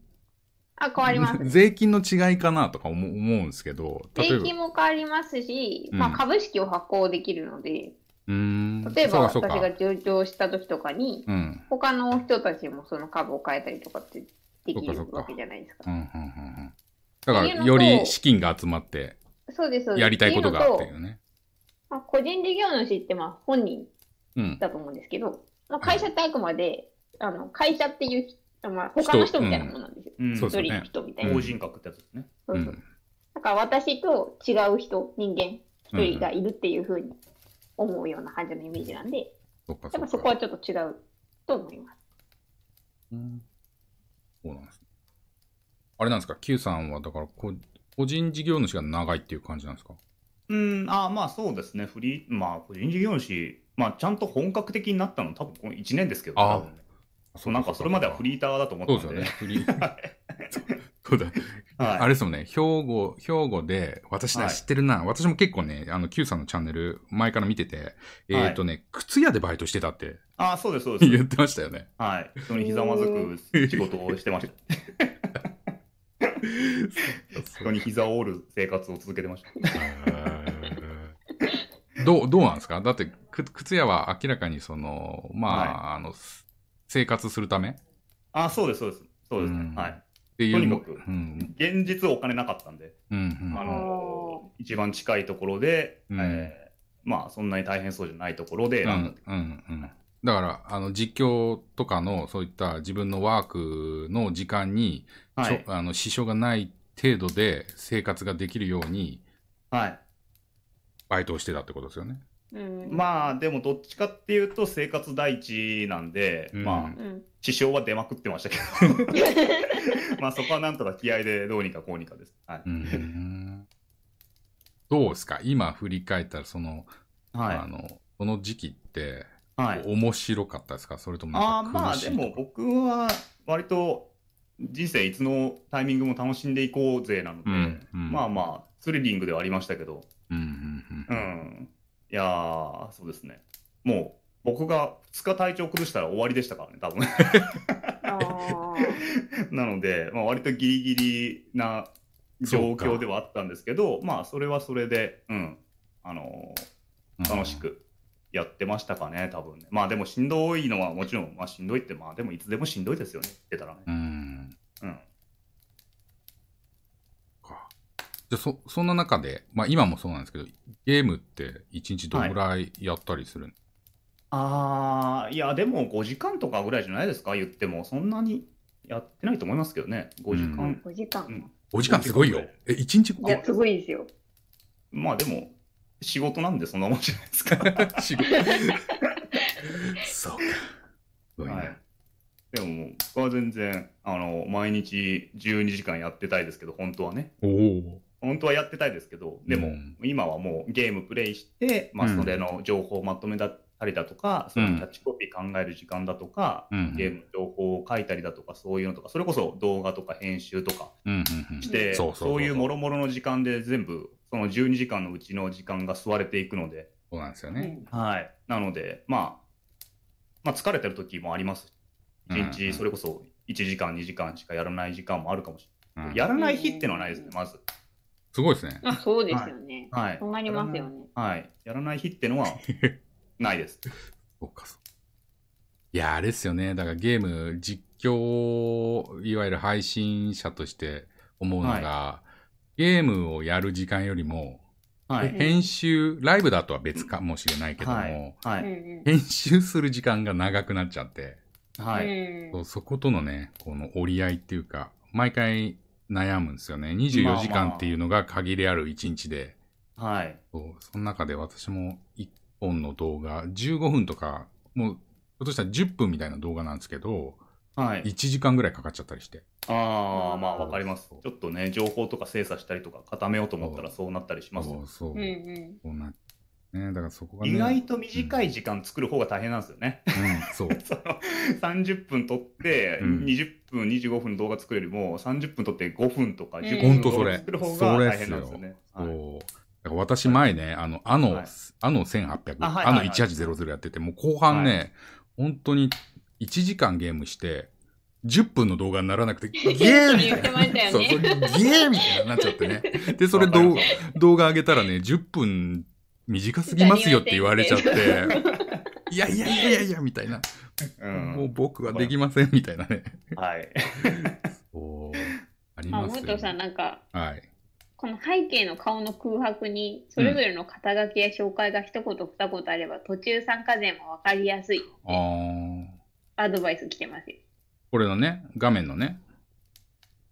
B: あ、変わります。
A: 税金の違いかなとか思う思うんですけど、例えば、
B: 税金も変わりますし、
A: うん
B: まあ株式を発行できるので、
A: うーん、
B: 例えば私が上場した時とかに、
A: うん、
B: 他の人たちもその株を変えたりとかってできるわけじゃないですか。
A: だから、より資金が集まって、
B: そうです、そうです。
A: やりたいことがって
B: っていう
A: ね。
B: まあ、個人事業主ってまあ本人
A: うん、
B: だと思うんですけど、まあ、会社ってあくまで、あの会社っていう人、まあ、他の人みたいなものなんですよ。
C: うん。
A: そうですよね
B: 一人の人みたいな。
C: 法人格ってやつですね。
B: そうそう
A: うん、
B: だから私と違う人、人間一人がいるっていうふうに思うような感じのイメージなんで、やっぱ
A: そ
B: こはちょっと違うと思います。
A: うんそうなんですね。あれなんですか、Q さんは、だからこ、個人事業主が長いっていう感じなんですか？
C: うん、あまあそうですね。フリー、まあ個人事業主、まあちゃんと本格的になったの多分この1年ですけど、
A: あ
C: 多分ねそうなんかそれまではフリーターだと思ってたんで。
A: そうですよね、フリー。そうだ。
C: はい。
A: あれですもんね、兵庫、兵庫で、私ね、
C: はい
A: 知ってるな。私も結構ね、あの、Q さんのチャンネル、前から見てて、えっ、とね、靴屋でバイトしてたって
C: あそうです、そうです。
A: 言ってましたよね。
C: はい。人にひざまずく仕事をしてました。人に膝を折る生活を続けてました。
A: どう、どうなんですか？だって、く靴屋は明らかにその、まあ、
C: は
A: あの、生活するため？っ
C: あそうです、そうです。そうです
A: うん
C: ね。はい。
A: ていう。
C: とにかく
A: うん。
C: 現実お金なかったんで、
A: うん、うん
C: あの一番近いところで、
A: うん
C: えーまあそんなに大変そうじゃないところで
A: うん
C: 選んだって
A: うんうんだから、あの、実況とかの、そういった自分のワークの時間に、
C: はい。
A: あの支障がない程度で生活ができるように、
C: はい。
A: バイトをしてたってことですよね。
B: うん。
C: まあでもどっちかっていうと生活第一なんで、
A: うん
C: まあ
B: うん。
C: 支障は出まくってましたけど まあそこはなんとか気合でどうにかこうにかです。はい。
A: うんどうですか？今振り返ったら、その、
C: はい
A: あ。の、この時期って、
C: はい、
A: 面白かったですか？それとも
C: あまあでも僕は割と人生いつのタイミングも楽しんでいこうぜなので、
A: うんうん。
C: まあまあスリリングではありましたけど、
A: うんうん
C: う
A: うん。
C: ん、いやーそうですね。もう僕が2日体調崩したら終わりでしたからね多分。なので、まあ、割とギリギリな状況ではあったんですけどまあそれはそれで、うん。あの
A: うん。
C: ー楽しくやってましたかね多分ねまあでもしんどいのはもちろん、まあ、しんどいってまあでもいつでもしんどいですよね言ってたらね
A: うん。
C: うん
A: かじゃあそ、そんな中で、まあ今もそうなんですけど、ゲームって1日どのぐらいやったりするの、
C: ああ、いや、でも5時間とかぐらいじゃないですか、言っても。そんなにやってないと思いますけどね、5時
A: うん
C: 間。
B: 5時間。
C: うん、
A: ?5 時間すごいよ。え、1日
B: いや、すごいですよ。
C: まあでも、仕事なんでそんなもんじゃないですか。
A: 仕事そうか。すごいな。
C: はいでも僕は全然、あの、毎日12時間やってたいですけど、本当はね。
A: おお。
C: 本当はやってたいですけど、でも、
A: うん
C: 今はもうゲームプレイして、まあ、
A: うん
C: それの情報をまとめたりだとか、そのキャッチコピー考える時間だとか、
A: うん
C: ゲームの情報を書いたりだとか、そういうのとか、それこそ動画とか編集とか
A: うんうんうん。
C: して、
A: そう
C: いうもろもろの時間で全部、その12時間のうちの時間が吸われていくので、
A: そうなんですよね。
B: うん
C: はい。なので、まあ、まあ、疲れてる時もあります。1
A: うん
C: 日、それこそ1時間、2時間しかやらない時間もあるかもしれない。
A: うん
C: やらない日っていうのはないですね、まず。
A: すごいですね。
B: あ、そうですよね。
C: はい。
B: そうなりますよね。
C: はい。やらない日っていうのは ないです。
A: そうか、そう。いや、あれですよね。だからゲーム、実況、いわゆる配信者として思うのが、ゲームをやる時間よりも、
C: はい。
A: 編集、ライブだとは別かもしれないけども、
C: はい。は
B: うん
C: い。
B: うん
A: 編集する時間が長くなっちゃって、
C: はい。
B: うん
A: そうそことのね、この折り合いっていうか、毎回悩むんですよね。24時間っていうのが限りある1日で、
C: はい。
A: そうその中で私も1本の動画、15分とか、もう、ひょっとしたら10分みたいな動画なんですけど、
C: はい。
A: 1時間ぐらいかかっちゃったりして。
C: ああ、まあわかります。ちょっとね、情報とか精査したりとか固めようと思ったら
A: そ
C: そうなったりしますよ。
A: そうそう。
B: うんうん
A: そうなね、だからそこがね。
C: 意外と短い時間作る方が大変なんですよね。
A: うん、そう。
C: その30分撮って、
A: うん
C: 20分、25分動画作るよりも、30分撮って5分とか
B: うん
C: 10
A: ほん
C: 分動
A: とそれ
C: 画作る方が大変なんですよね。
A: そう。
C: はい
A: だから私前ね、あの、あの、
C: はい
A: あの1800、
C: あはい
A: あの
C: はいはい
A: 1800やってて、もう後半ね、本当に1時間ゲームして、10分の動画にならなくて、ゲーみ
B: たてましたよ
A: そう、ゲーみたいになっちゃってね。で、それ動画上げたらね、10分短すぎますよって言われちゃって、いやいやいやいやいや、みたいな。
C: うん
A: もう僕はできません、みたいなね。
C: はい。
A: そう。あり
B: あ、
A: ますよ、
B: 元さん、なんか、
A: はい。
B: この背景の顔の空白に、それぞれの肩書きや紹介が一言二言あれば、途中参加税もわかりやすい。
A: あー。
B: アドバイス来てますよ。
A: これのね、画面のね。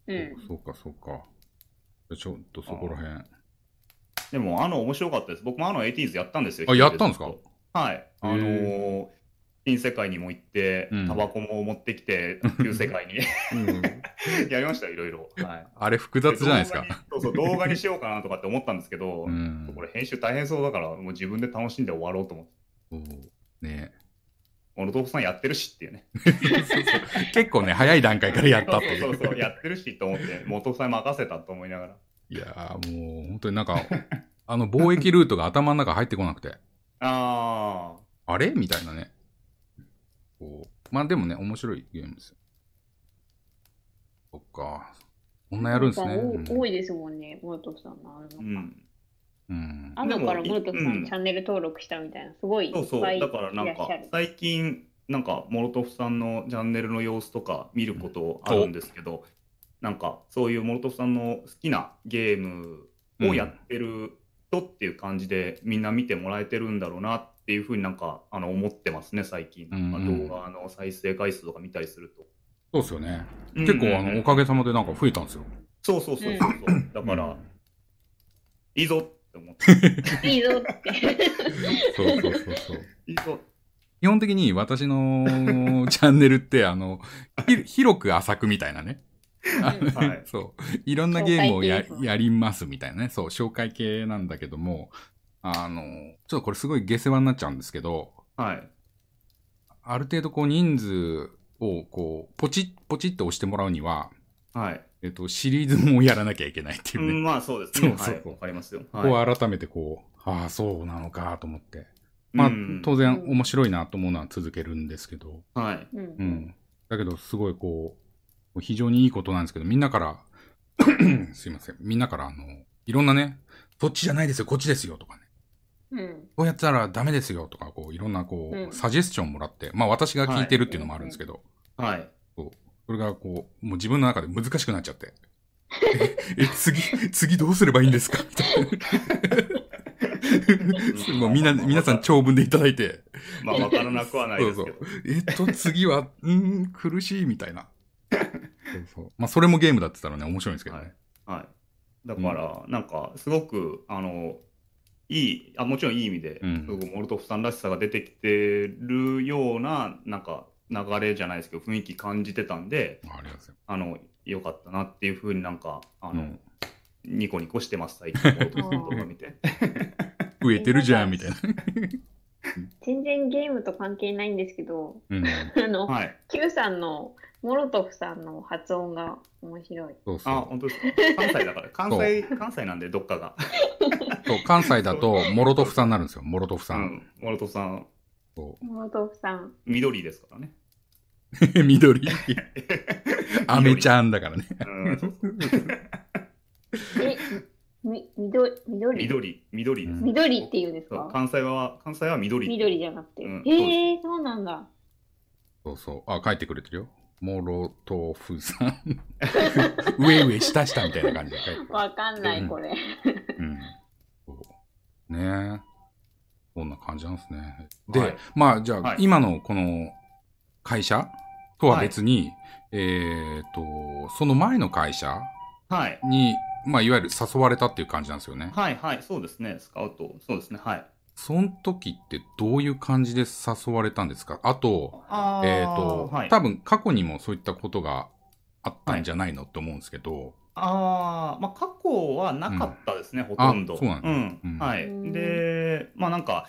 B: うん。
A: そうか、そうか。ちょっとそこら辺。
C: でも、あの、面白かったです。僕もあの ATs やったんですよ。
A: あやったんですか？
C: はい。あのー新世界にも行って
A: うん、
C: タバコも持ってきて、旧世界に やりましたよ、いろいろ。はい。
A: あれ複雑じゃないですか？
C: 動画。にそうそう、動画にしようかなとかって思ったんですけど、
A: うん
C: これ編集大変そうだから、もう自分で楽しんで終わろうと思って。
A: ね
C: モルトフさんやってるしっていうね。
A: 結構ね、早い段階からやった
C: そう
A: っていう。
C: そうそうそう、やってるしと思って、モルトフさんに任せたと思いながら。
A: いやーもう本当になんか、あの貿易ルートが頭の中入ってこなくて、
C: あ
A: あれ？みたいなね。こうまあでもね、面白いゲームですよ。そっか。こんなやるんですね。
B: 多いですもんね、モルトさんのあ
C: あ、う
B: の。
C: ん。
A: うん。
B: あのから
C: でも
B: モルトさ
C: うん
B: んチャンネル登録したみたいな、すごいい
C: そうそう、だからなんか。最近、なんかモロトフさんのチャンネルの様子とか見ることあるんですけど、なんかそういうモロトフさんの好きなゲームをやってる人っていう感じで、みんな見てもらえてるんだろうなっていうふうになんかあの思ってますね、最近。
A: うん
C: まあ動画の再生回数とか見たりすると。
A: そうですよね。
C: うん
A: 結構あの、おかげさまでなんか増えたんですよ。
C: そうそうそうそうそう。だから、
A: うん
C: いいぞって思って。
B: いいぞって。
A: そうそうそうそう。
C: いいぞ。
A: 基本的に私の チャンネルって、あの、ひ広く浅くみたいなね。
C: はい
A: そう。いろんなゲームをややりますみたいなね。そう、紹介系なんだけども、あの、ちょっとこれすごい下世話になっちゃうんですけど、
C: はい。
A: ある程度こう人数をこう、ポチッ、ポチッと押してもらうには、
C: はい。
A: えっと、シリーズもやらなきゃいけないっていうね。
C: うん、まあそうですね。
A: そうそう
C: はい。わかりますよ。
A: こ
C: はい。
A: う改めてこう、ああ、そうなのかと思って。まあ、
C: うん
A: 当然面白いなと思うのは続けるんですけど、
C: はい。
B: うん
A: うん。だけど、すごいこう、非常にいいことなんですけど、みんなから、すいません。みんなから、あの、いろんなね、そっちじゃないですよ、こっちですよとかね。
B: うん。
A: こうやったらダメですよとか、こう、いろんな、こう、
B: うん
A: サジェスチョンもらって、まあ私が聞いてるっていうのもあるんですけど、
C: はい。
A: それがこう、もう自分の中で難しくなっちゃって。え、次、次どうすればいいんですか？みたいな。もうみんな、皆さん長文でいただいて。
C: まあ、わからなくはないですけど。
A: えっと、次は、うーん、苦しいみたいな。そうそう。まあ、それもゲームだって言ったらね、面白いんですけどね。
C: はい。だから、なんか、すごく、あの、いい、あもちろんいい意味で、
A: うん
C: モルトフさんらしさが出てきてるような、なんか、流れじゃないですけど、雰囲気感じてたんで、
A: ありがとうございます。
C: あの、良かったなっていうふうになんか、あの、
A: うん
C: ニコニコしてます、最近、モルトフさんとか見て。
A: 増えてるじゃん、みたいな。
B: 全然ゲームと関係ないんですけど、
A: うん。
B: あの、
C: はい。
B: Q さんの、モロトフさんの発音が面白い。
A: そうそ
C: あ、
A: う。
C: 本当ですか？関西だから。関西、関西なんで、どっかが。
A: そう関西だと、モロトフさんになるんですよ。モロトフさ。
C: うんん。モルトフさん、
A: そ
B: モロトフさん。
C: 緑ですからね。
A: う 緑？アメちゃんだからね。
C: うんそう
B: え、み、緑、緑
C: 緑、緑
B: って言うんですか？
C: 関西は、関西は緑。
B: 緑じゃなくて。
C: うん
B: へえ、そうなんだ。
A: そうそう。あ、書いてくれてるよ。モロトフさん。上上下下みたいな感じで書いて
B: わかんない、これ。
A: うん。ねえ。こんな感じなんですね。で、
C: はい
A: まあ、じゃあ、
C: はい
A: 今のこの会社とは別に、えっ、と、その前の会社
C: はい。
A: に、まあ、いわゆる誘われたっていう感じなんですよね。
C: はい、はい、そうですね。スカウト。そうですね。はい。
A: その時ってどういう感じで誘われたんですか？あと、
C: あ
A: えっ、と、
C: はい。
A: 多分過去にもそういったことがあったんじゃないの？って思うんですけど、
C: ああ、まあ、過去はなかったですね、ほとんど。
A: あそうなんだ
C: ん
A: うん
C: はい。
B: うん
C: で、まあ、なんか、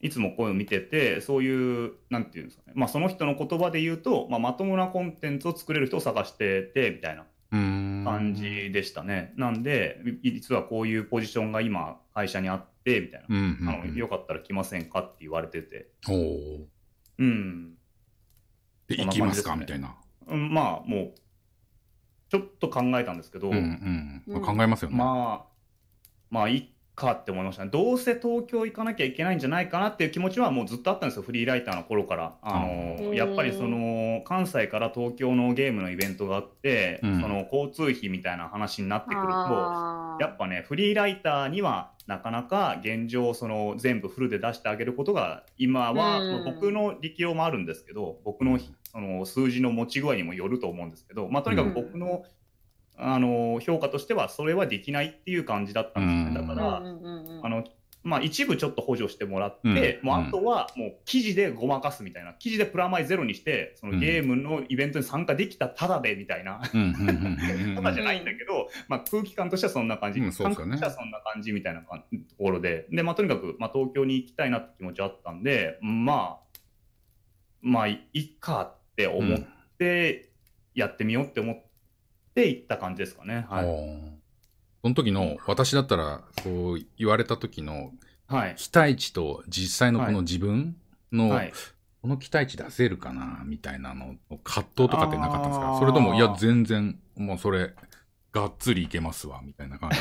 C: いつもこういうの見てて、そういう、なんていうんですかね。まあ、その人の言葉で言うと、まあ、まともなコンテンツを作れる人を探してて、みたいな
A: うーん。
C: 感じでしたね。なんで、い実はこういうポジションが今、会社にあって、みたいな。あのよかったら来ませんかって言われてて。
A: おー
C: うん。
A: で、
C: そん
A: 行きますか
C: な感じです
A: みたいな。
C: うんまあ、もう、ちょっと考えたんですけど、
A: うんうん。
B: うん
A: 考えますよね。
C: まあ、まあ、いっかって思いましたね。どうせ東京行かなきゃいけないんじゃないかなっていう気持ちはもうずっとあったんですよ、フリーライターの頃から。あ
B: うん
C: の、やっぱりその、関西から東京のゲームのイベントがあって、
A: うん
C: その交通費みたいな話になってくると、やっぱね、フリーライターにはなかなか現状、その全部フルで出してあげることが、今は、
B: うん
C: 僕の力量もあるんですけど、僕のその数字の持ち具合にもよると思うんですけど、まあ、とにかく僕の、あの評価としては、それはできないっていう感じだったんですね。
A: うん。
C: だから、
B: うんうんうんうん。
C: あのまあ、一部ちょっと補助してもらって、
A: うん。
C: もうあとはもう記事でごまかすみたいな、記事でプラマイゼロにして、そのゲームのイベントに参加できたただでみたいな。
A: うん。うん。うん。うん。うん。
C: ただじゃないんだけど、まあ、空気感としてはそんな感じ、
A: うんそうね
C: 感覚としてはそんな感じみたいなところで、でまあ、とにかく、まあ、東京に行きたいなって気持ちはあったんで、まあ、まあ、いいっかって思って、やってみようって思って行った感じですかね。はい。
A: その時の、私だったら、そう言われた時の、
C: はい。
A: 期待値と実際のこの自分の、
C: はい、
A: この期待値出せるかな、みたいなの、葛藤とかってなかったんですか？それとも、いや、全然、もうそれ、がっつりいけますわ、みたいな感じ。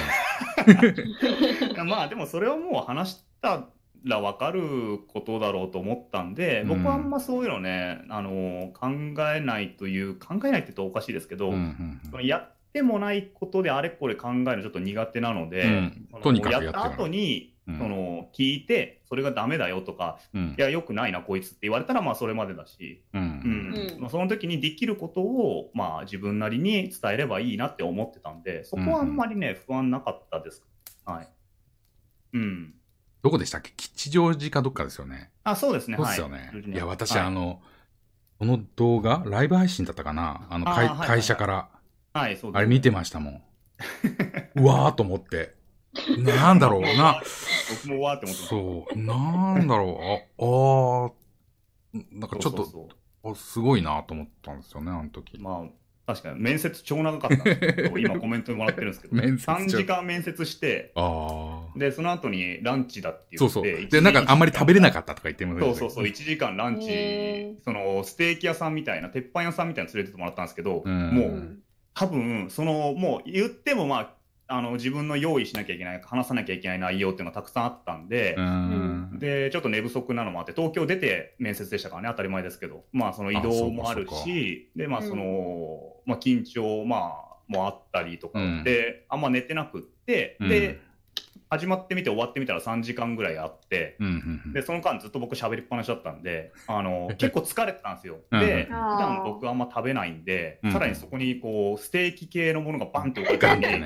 C: まあでもそれはもう話したら分かることだろうと思ったんで、
A: うん。
C: 僕はあんまそういうのね、あの考えないという、考えないって言うとおかしいですけど、
A: うんうん
C: やってもないことであれこれ考えるのちょっと苦手なので、
A: うん。
C: その
A: とにかくやってる
C: やった後に、
A: うん。
C: その聞いて、それがダメだよとか、
A: うん。
C: いや、よくないな、こいつって言われたら、まあそれまでだし、
A: うん。
C: うん。
B: うん。
C: まあその時にできることを、まあ、自分なりに伝えればいいなって思ってたんで、そこはあんまりね、不安なかったです。はい。うん。
A: どこでしたっけ？吉祥寺かどっかですよね。
C: あ、そうですね。
A: そうですよね。
C: はい
A: い、や、私、
C: はい
A: あの、この動画、ライブ配信だったかな？あの、会会社から、
C: はい、そうです。
A: あれ見てましたもん。うわーと思って。なんだろうな。
C: 僕もわーって思って
A: そう、なんだろう。あ、あーなんかちょっと、
C: そうそうそ
A: あすごいなと思ったんですよね、あの時
C: う。まあ、確かに。面接超長かったんですけど、今コメントもらってるんですけど、
A: 面接超。
C: 3時間面接して、
A: ああ。
C: で、その後にランチだって
A: そう
C: 言って、
A: そう。で、なんかあんまり食べれなか
C: っ
A: ったとか言っても
C: そうそうそう、1時間ランチ。そのステーキ屋さんみたいな、鉄板屋さんみたいなの連れてってもらったんですけど、
A: うん。
C: もう、
B: うん
C: 多分そのもう言ってもまああの自分の用意しなきゃいけない話さなきゃいけない内容っていうのがたくさんあったんで
A: う、ん。
C: でちょっと寝不足なのもあって東京出て面接でしたからね当たり前ですけど。まあその移動もあるしでまあ
B: うん。
C: その、まあ緊張まあもあったりとか
A: うん。
C: で、あんま寝てなくって、
A: うん。
C: で、始まってみて終わってみたら3時間ぐらいあって、
A: うんうんうん。
C: で、その間ずっと僕喋りっぱなしだったんで、あの、結構疲れてたんですよ。
A: うん
C: で、
A: うん
C: 普段僕あんま食べないんで
A: うん、
C: さらにそこにこう、ステーキ系のものがバンって置かれ
A: て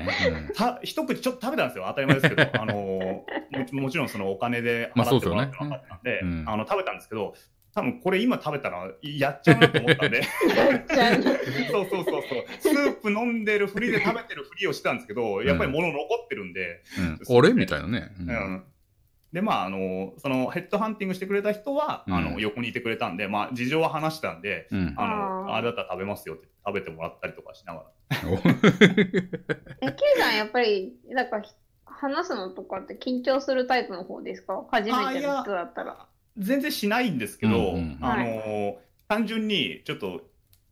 C: 一口ちょっと食べたんですよ、当たり前ですけど、あのもちろんそのお金で
A: まあ
C: 払ってもらってかったんで、
A: うん。
C: あの食べたんですけど、多分これ今食べたらやっちゃうなと思ったんで、そうそうそうそう、スープ飲んでるふりで食べてるふりをしてたんですけど、やっぱり物残ってるんで、
A: うん。あれ？みたいなね。う
C: うん。んで、まあ、あの、そのヘッドハンティングしてくれた人は、
A: うん。
C: あの横にいてくれたんで、まあ、事情は話したんで、
A: うん。
C: あの、
B: あ
C: れだったら食べますよって食べてもらったりとかしながら。
A: お。
B: え、Q さんやっぱり、なんか、話すのとかって緊張するタイプの方ですか？初めての人だったら。
C: 全然しないんですけど、
A: うんうん
C: あの単純にちょっと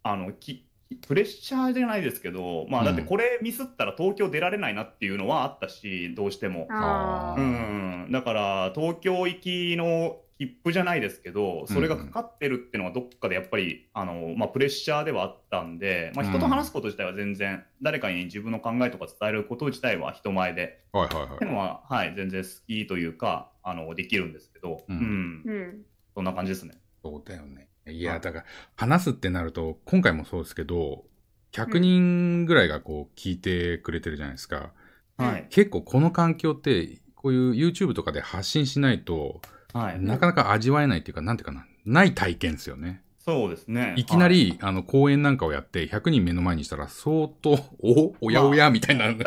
C: あのきプレッシャーじゃないですけど、まあ、だってこれミスったら東京出られないなっていうのはあったしどうしても、
B: あ
C: う
B: ー。
C: ん、だから東京行きの切符じゃないですけどそれがかかってるっていうのはどっかでやっぱりあの、まあ、プレッシャーではあったんで、まあ、人と話すこと自体は全然、誰かに自分の考えとか伝えること自体は人前で。
A: はいはいはい。
C: っていうのは、はい、全然好きというかあのできるんですけど、
A: うん。
C: うん。
B: うん。
C: そんな感じですね。
A: そうだよね。いや、
C: はい
A: だから、話すってなると、今回もそうですけど、100人ぐらいがこう聞いてくれてるじゃないですか。
C: はい。
A: 結構この環境って、こういう YouTube とかで発信しないと、
C: はい。
A: なかなか味わえないっていうか、なんていうかな、ない体験ですよね。
C: そうですね。
A: いきなり、あの、講演なんかをやって、100人目の前にしたら、相当、お、おやおや、みたいな。
C: はい、で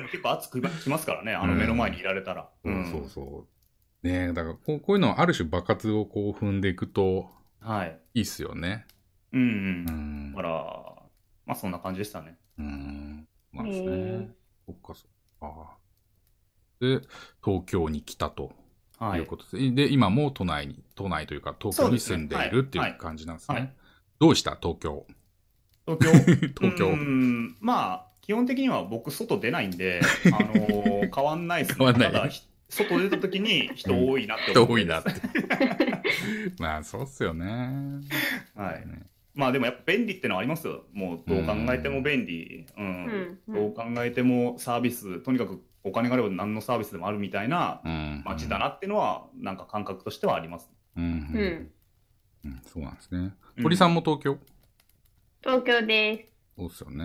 C: も結構熱くきますからね、あの
A: うん
C: 目の前にいられたら。
A: そうそうそう。ねえ、だからこう、こういうのある種爆発をこう踏んでいくと、
C: はい。
A: いいっすよね。
C: うんう。
A: うん
C: だ
A: ん
C: か。ら、まあそんな感じでしたね。
A: うん。まあですね。そっかそっか。で、東京に来たと
C: はいいう
A: ことです。で、今も都内に、都内というか東京に住んでいるって
C: い
A: いう感じなんですね。
C: はい
A: どうした？東京。
C: 東京？
A: 東京。
C: うんまあ、基本的には僕、外出ないんで、あのー変わんないですね。
A: 変わんない
C: ただ、ひ外出た時に人多いなって
A: 人
C: 思う。
A: 多いなって。まあ、そうっすよね。
C: はい。
A: ね
C: まあでもやっぱ便利ってのはありますよ。もうどう考えても便利。うん。
B: うんうん
C: どう考えてもサービス、とにかくお金があれば何のサービスでもあるみたいな
A: うん。
C: 街だなっていうのは、なんか感覚としてはあります。
A: うん。う。
B: うんん。
A: うんそうなんですね。
C: うん
A: 堀さんも東京？
B: 東京です。
A: そうっすよね。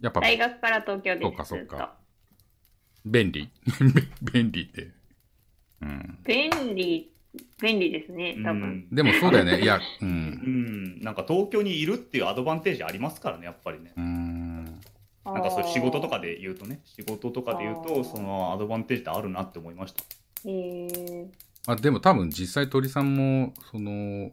A: やっぱ、
B: 大学から東京です。
A: そうかそう
B: ずっと
A: か便利 便利って。うん。
B: 便利、便利ですね、多分。
A: でもそうだよね。いや、う。
C: うんん。なんか東京にいるっていうアドバンテージありますからね、やっぱりね。
A: うん。
C: なんかそういう仕事とかで言うとね、仕事とかで言うと、そのアドバンテージってあるなって思いました。
B: へー
A: まあ、でも多分実際鳥さんも、その、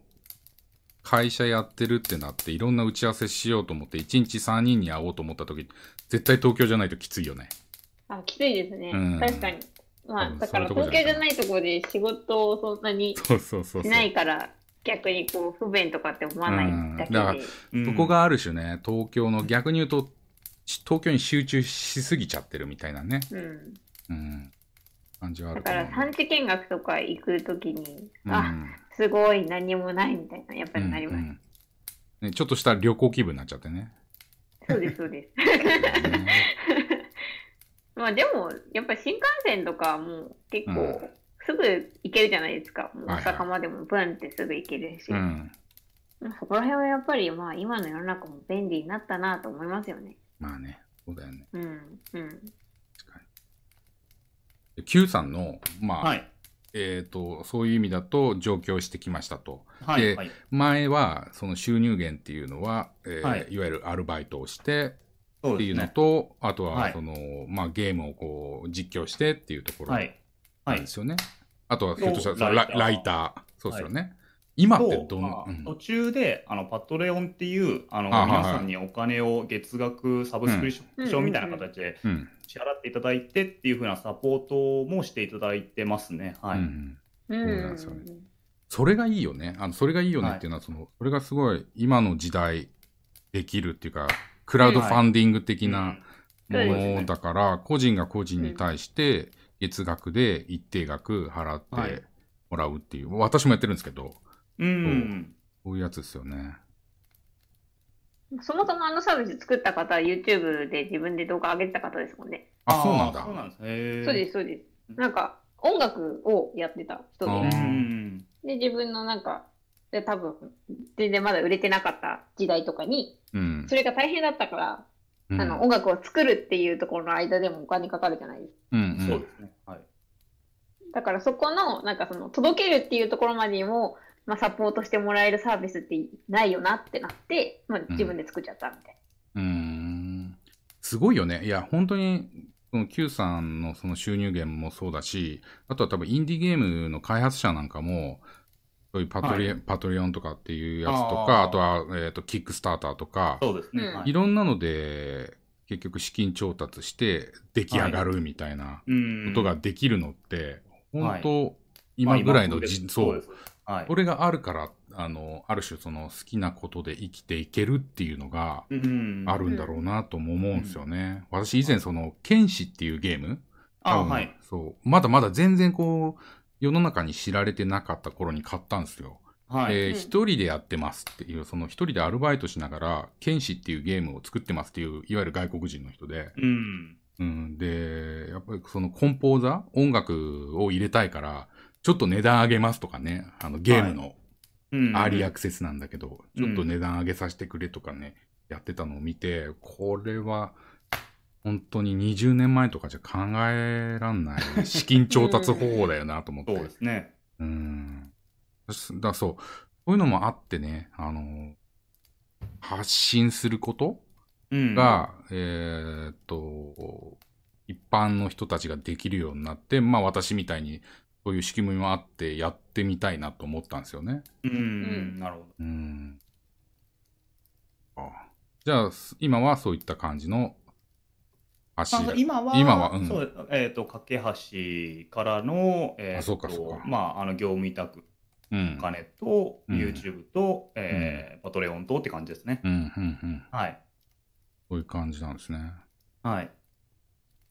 A: 会社やってるってなって、いろんな打ち合わせしようと思って、1日3人に会おうと思った時、絶対東京じゃないときついよね。
B: あ、きついですね。
A: うん
B: 確かに。まあ、
A: うん
B: だから東京じゃないところで仕事をそんなに
A: そうそうそうそう。
B: しないから、逆にこう不便とかって思わないだけで。
A: うんだから
C: うん
A: そこがある種ね、東京の逆に言うと、し東京に集中しすぎちゃってるみたいなね、
B: うん。
A: うん、感じはあ
B: だから。産地見学とか行くときに、
A: うん
B: あ、すごい何もないみたいな、やっぱりなります。
A: うんうんね、ちょっとした旅行気分になっちゃってね。
B: そうです、そうです。
A: ね
B: まあでも、やっぱり新幹線とかはもう結構、
A: うん
B: すぐ行けるじゃないですか。もう
A: はいはい
B: 大阪までもブンってすぐ行けるし。
A: うん。
B: まあそこら辺はやっぱりまあ今の世の中も便利になったなと思いますよね。
A: まあね、そうだよね。
B: うん。うん。
A: 確かに。で Q さんの、まあ、
C: はい。
A: えっ、と、そういう意味だと上京してきましたと。
C: はい。
A: で
C: はい。
A: 前は、その収入源っていうのは、えー
C: はい
A: い、わゆるアルバイトをしてっていうの
C: そうですね。
A: と、あと
C: は
A: はいその、まあ、ゲームをこう実況してっていうところ
C: はい。はい
A: なんで。すよね。あとは、ひょっとしたらラ
C: ライター
A: ライター。そうですよね。今ってどんな、
C: 途中であのパトレオンっていうあの皆さんにお金を月額サブスクリプションみたいな形で
A: うん
C: 支払っていただいてっていう風なサポートもしていただいてますね。はい。
A: うん
B: うん。
A: そうなんですよねそれがいいよね。あのそれがいいよねっていうのは、そのそれがすごい今の時代できるっていうか、クラウドファンディング的なものだから、個人が個人に対して月額で一定額払っ
C: はい
A: てもらうっていう、私もやってるんですけど、
C: うん。うん。
A: そういうやつですよね。
B: そもそもあのサービス作った方は YouTube で自分で動画上げてた方ですもんね。
A: あ、そうなんだ
C: そう。なんです。
B: そうです、そうです。なんか、音楽をやってた人で、
C: ん。
B: で、自分のなんか、で多分、全然まだ売れてなかった時代とかに、
A: うん。
B: それが大変だったから、
A: うん
B: あの、音楽を作るっていうところの間でもお金かかるじゃないですか。
A: うんうん
C: そうですね。はい。
B: だからそこの、なんかその、届けるっていうところまでにも、まあ、サポートしてもらえるサービスってないよなってなって、まあ、自分で作っちゃったみたいな。
A: うーんすごいよね。いや、本当に、その Q さんのその収入源もそうだし、あとは多分インディーゲームの開発者なんかも、そういうパトリ,、
C: は
A: パトリオンとかっていうやつとか、あとは、えっ、と、キックスターターとか、
C: そうですね。い
A: いろんなので、結局資金調達して出来上がるみたいな
C: うん
A: ことができるのって、
C: はい
A: 本当、今ぐらいのじ、
C: まあ
A: そう。
C: はい。
A: これがあるから、あの、ある種その好きなことで生きていけるっていうのが
C: うん
A: あるんだろうなとも思うんですよね。私以前その、剣士っていうゲーム
C: あ、はい。
A: そう。まだまだ全然こう、世の中に知られてなかった頃に買ったんですよ。
C: はい。
A: で、
B: うん
A: 一人でやってますっていう、その一人でアルバイトしながら、剣士っていうゲームを作ってますっていう、いわゆる外国人の人で、
C: うん。
A: うん、で、やっぱりそのコンポーザー音楽を入れたいから、ちょっと値段上げますとかね、あのゲームの
C: うん
A: アーリーアクセスなんだけど、
C: うん
A: ちょっと値段上げさせてくれとかね、やってたのを見て、これは、本当に20年前とかじゃ考えらんない資金調達方法だよなと思って。
C: そうですね。
A: うん。だそう、そういうのもあってね、あの、発信すること
C: うん。
A: が、えーっと、一般の人たちができるようになって、まあ私みたいに、そういう仕組みもあってやってみたいなと思ったんですよね。
C: うん。なるほど。
A: うん。あじゃあ、す今はそういった感じの足
C: まあ今は、
A: 今はうん
C: そう、えっ、と、架け橋からの、えーと
A: あそうかそうか
C: まあ、あの、業務委託、
A: うん
C: お。金と、
A: うん
C: YouTube と、えーパトレオンとって感じですね。
A: うん、うん、うん。
C: はい。
A: そういう感じなんですね。
C: はい。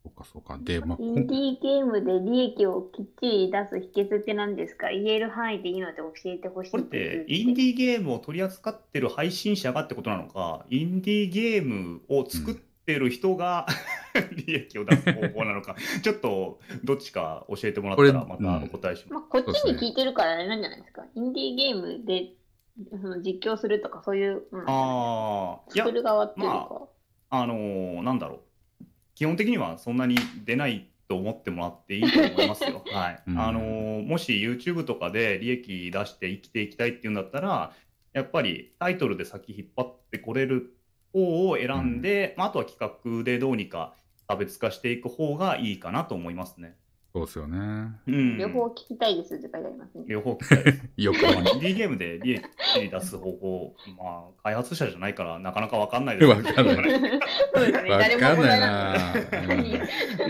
A: そうか、そうか。で、まあ、こ
B: インディーゲームで利益をきっちり出す秘訣って何ですか？言える範囲でいいので教えてほしい
C: これって、インディーゲームを取り扱ってる配信者がってことなのか、インディーゲームを作ってる人が、利益を出す方法なのか、ちょっとどっちか教えてもらったら、またお答えします。
B: まあ、こっちに聞いてるからあれなんじゃないですか。インディーゲームでその実況するとかそういう、うん、
C: ああ、いや
B: 作、る側っていうか。
C: まあのーなんだろう。基本的にはそんなに出ないと思ってもらっていいと思いますよ。はい。
A: うん
C: あのーもし YouTube とかで利益出して生きていきたいっていうんだったら、やっぱりタイトルで先引っ張ってこれる方を選んで、まあ、あとは企画でどうにか差別化していく方がいいかなと思いますね。
A: そうですよね。
C: うん。
B: 両方聞きたいですって書いてありますね。
C: 両方聞きたいです。
A: よく
C: まあ、インディーゲームで利益出す方法、まあ、開発者じゃないからなかなかわかんないです
A: わかんない
B: そうですね。
A: わ
B: 誰も
A: かんない
B: な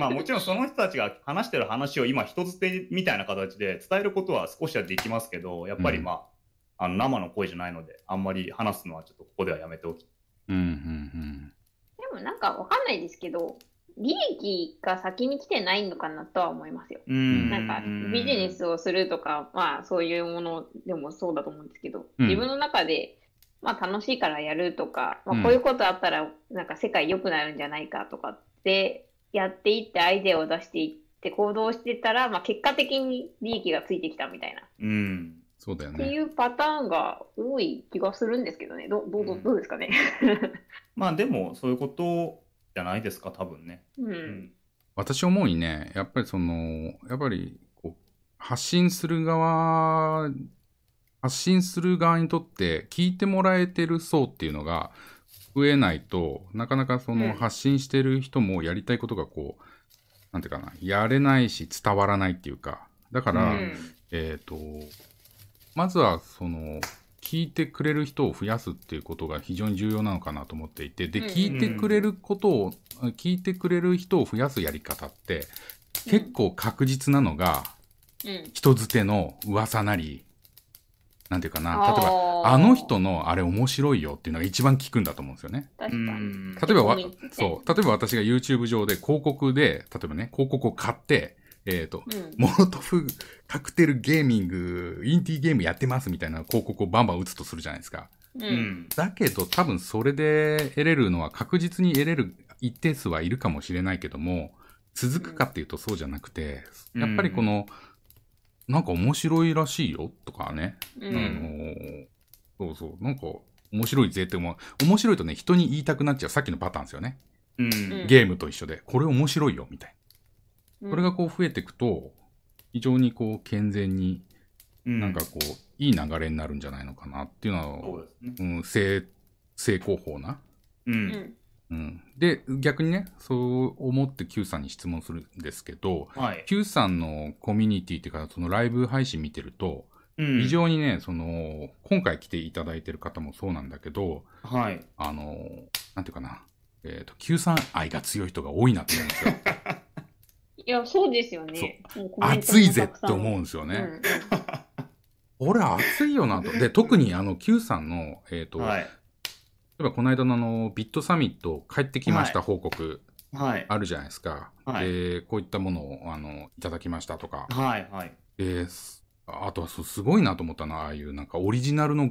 C: まあもちろんその人たちが話してる話を今人づてみたいな形で伝えることは少しはできますけど、やっぱりまあ、あの生の声じゃないので、あんまり話すのはちょっとここではやめておき。
A: うん、うん、
B: でもなんかわかんないですけど、利益が先に来てないのかなとは思いますよ。
C: うん。
B: なんかビジネスをするとか、まあそういうものでもそうだと思うんですけど、
A: うん。
B: 自分の中で、まあ楽しいからやるとか、ま
A: うん。
B: あこういうことあったらなんか世界良くなるんじゃないかとかってやっていってアイデアを出していって行動してたら、まあ結果的に利益がついてきたみたいな、
C: うん。
A: そうだよ
B: ってい
A: ね。
B: うパターンが多い気がするんですけどね。どどうどうどうですかね。
C: まあでも、そういうことじゃないですか、多分ね。
B: う。
C: うんん。
A: 私思うにね、やっぱりその、やっぱりこう発信する側、発信する側にとって聞いてもらえてる層っていうのが増えないとなかなかそ
B: うん
A: の発信してる人もやりたいことがこう、なんていうかな、やれないし伝わらないっていうか、だから、
C: うん
A: えっ、と、まずはその、聞いてくれる人を増やすっていうことが非常に重要なのかなと思っていて、で、
B: うん
A: 聞いてくれることを、聞いてくれる人を増やすやり方って、結構確実なのが、
B: うん。
A: 人づての噂なり、なんていうかな、例えば、
B: ば
A: あの人のあれ面白いよっていうのが一番聞くんだと思うんですよね。
B: 確かに。
C: うん
A: 例えばそう。例えば私が YouTube 上で広告で、例えばね、広告を買って、えっ、と、
B: うん。
A: モロトフカクテルゲーミング、インティーゲームやってますみたいな広告をバンバン打つとするじゃないですか。
B: う。
C: うんん。
A: だけど多分それで得れるのは確実に得れる一定数はいるかもしれないけども、続くかっていうとそうじゃなくて、
C: うん
A: やっぱりこの、なんか面白いらしいよとかね、
B: う
A: あ
B: ん。
A: のそうそう、なんか面白いぜって思う。面白いとね、人に言いたくなっちゃうさっきのパターンですよね。
C: うん。
B: うん
A: ゲームと一緒で、これ面白いよみたい
B: うん
A: な。これがこう増えていくと、非常にこう健全に、
C: うん
A: なんかこう、いい流れになるんじゃないのかなっていうのは、
C: そうですね。
A: うん、正、正攻法な。
C: う。
B: うんん。
A: うん。で、逆にね、そう思って Q さんに質問するんですけど、
C: はい。
A: Q さんのコミュニティっていうか、そのライブ配信見てると、
C: うん
A: 非常にね、その、今回来ていただいてる方もそうなんだけど、
C: はい。
A: あの、なんていうかな、えっ、と、Q さん愛が強い人が多いなって思うんですよ。
B: いや、そうですよね。もうコメントも
A: 熱いぜって思うんですよね。
B: うんうん
A: 俺熱いよなと。で、特にあの Q さんの、えっ、と、
C: はい。
A: 例えばこの間のあの、ビットサミット帰ってきました報告
C: はい。
A: あるじゃないですか。
C: はい
A: で、こういったものを、あの、いただきましたとか。
C: はい。はい。
A: ですあとはそうすごいなと思ったのは、ああいうなんかオリジナルの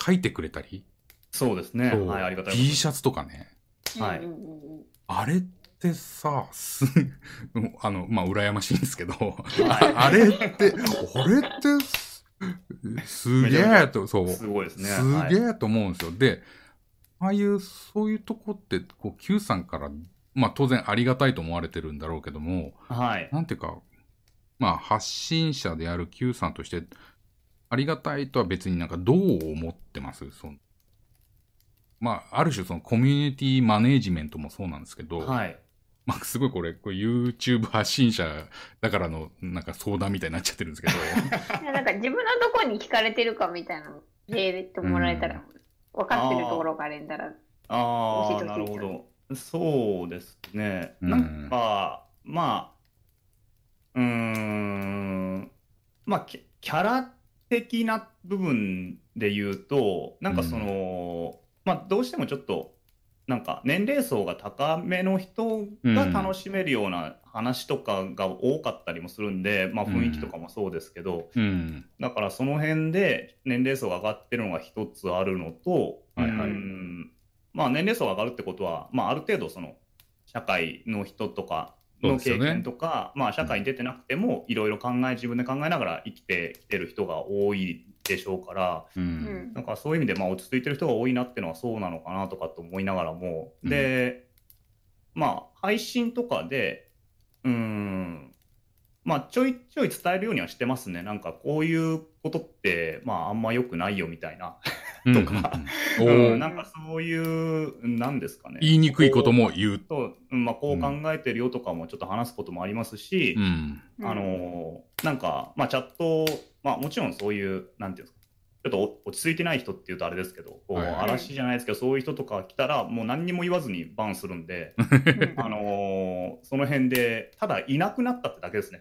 A: 書いてくれたり、
C: そうですね。
A: そう
C: はい。ありがたい
A: T シャツとかね。
C: はい
A: あれってさ、す、あの、まあ、羨ましいんですけど、
C: は
A: あれって、俺ってす、すげえと、そう、
C: すごいですね。
A: す
C: はい
A: げえと思うんですよ。で、ああいう、そういうとこって、こう、Q さんから、まあ、当然ありがたいと思われてるんだろうけども、
C: はい。
A: なんていうか、まあ、発信者である Q さんとして、ありがたいとは別になんかどう思ってます？そのまあ、ある種そのコミュニティマネージメントもそうなんですけど、
C: はい。
A: まあ、すごいこれ、これ YouTube 発信者だからのなんか相談みたいになっちゃってるんですけど、
B: いやなんか自分のとこに聞かれてるかみたいなので入れてもらえたら、分かってるところがあれんだら、
C: あ
B: 教
C: あ、なるほど。そうですね。
A: うん
C: なんか、まあ、うーん、まあ、キャキャラ的な部分で言うと、なんかその、まあ、どうしてもちょっと、なんか年齢層が高めの人が楽しめるような話とかが多かったりもするんで、まあ雰囲気とかもそうですけど、
A: うん。
C: だからその辺で年齢層が上がってるのが一つあるのと、
A: はいはい。
C: うん。まあ年齢層が上がるってことは、まあある程度その社会の人とかの経験とか、まあ社会に出てなくてもいろいろ考え、自分で考えながら生きてきてる人が多いでしょうから、
A: う。
B: うんん
C: なんかそういう意味でまあ落ち着いてる人が多いなっていうのはそうなのかなとかと思いながらも、で、まあ配信とかで、うん、まあちょいちょい伝えるようにはしてますね。なんかこういうことって、まああんま良くないよみたいな。とか
A: うんうんうん
C: うんなんかそういう、なんですかね。
A: 言いにくいことも言う。
C: と、うんまあこう考えてるよとかもちょっと話すこともありますし、
A: うん。
C: あのーなんか、まあ、チャット、まあ、もちろんそういう、なんていうんですか、ちょっとお落ち着いてない人っていうとあれですけど、こう嵐じゃないですけど、そういう人とか来たら、もう何にも言わずにバンするんで、
B: う ん
C: あのーその辺で、ただいなくなったってだけですね。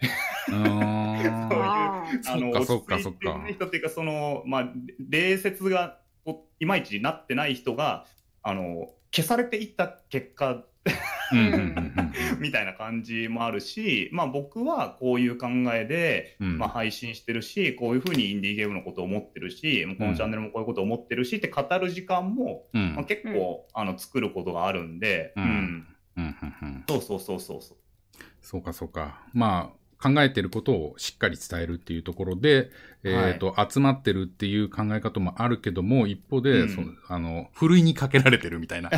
A: そっかそっか
C: 落ち着いてない人っていうか、その、まあ、礼節がいまいちなってない人が、あの消されていった結果、みたいな感じもあるし、まあ、僕はこういう考えで、
A: うん。
C: まあ、配信してるし、こういうふうにインディーゲームのことを思ってるし、このチャンネルもこういうことを思ってるしって語る時間も、
A: うん。
C: まあ、結構、あの作ることがあるんで、
A: うん。
C: うん。
A: うんうんうん。
C: そうそうそうそうそう。
A: そうかそうか。まあ、考えてることをしっかり伝えるっていうところで、えっ、と、集まってるっていう考え方もあるけども、一方で、
C: うん。
A: そのあの、ふるいにかけられてるみたいな、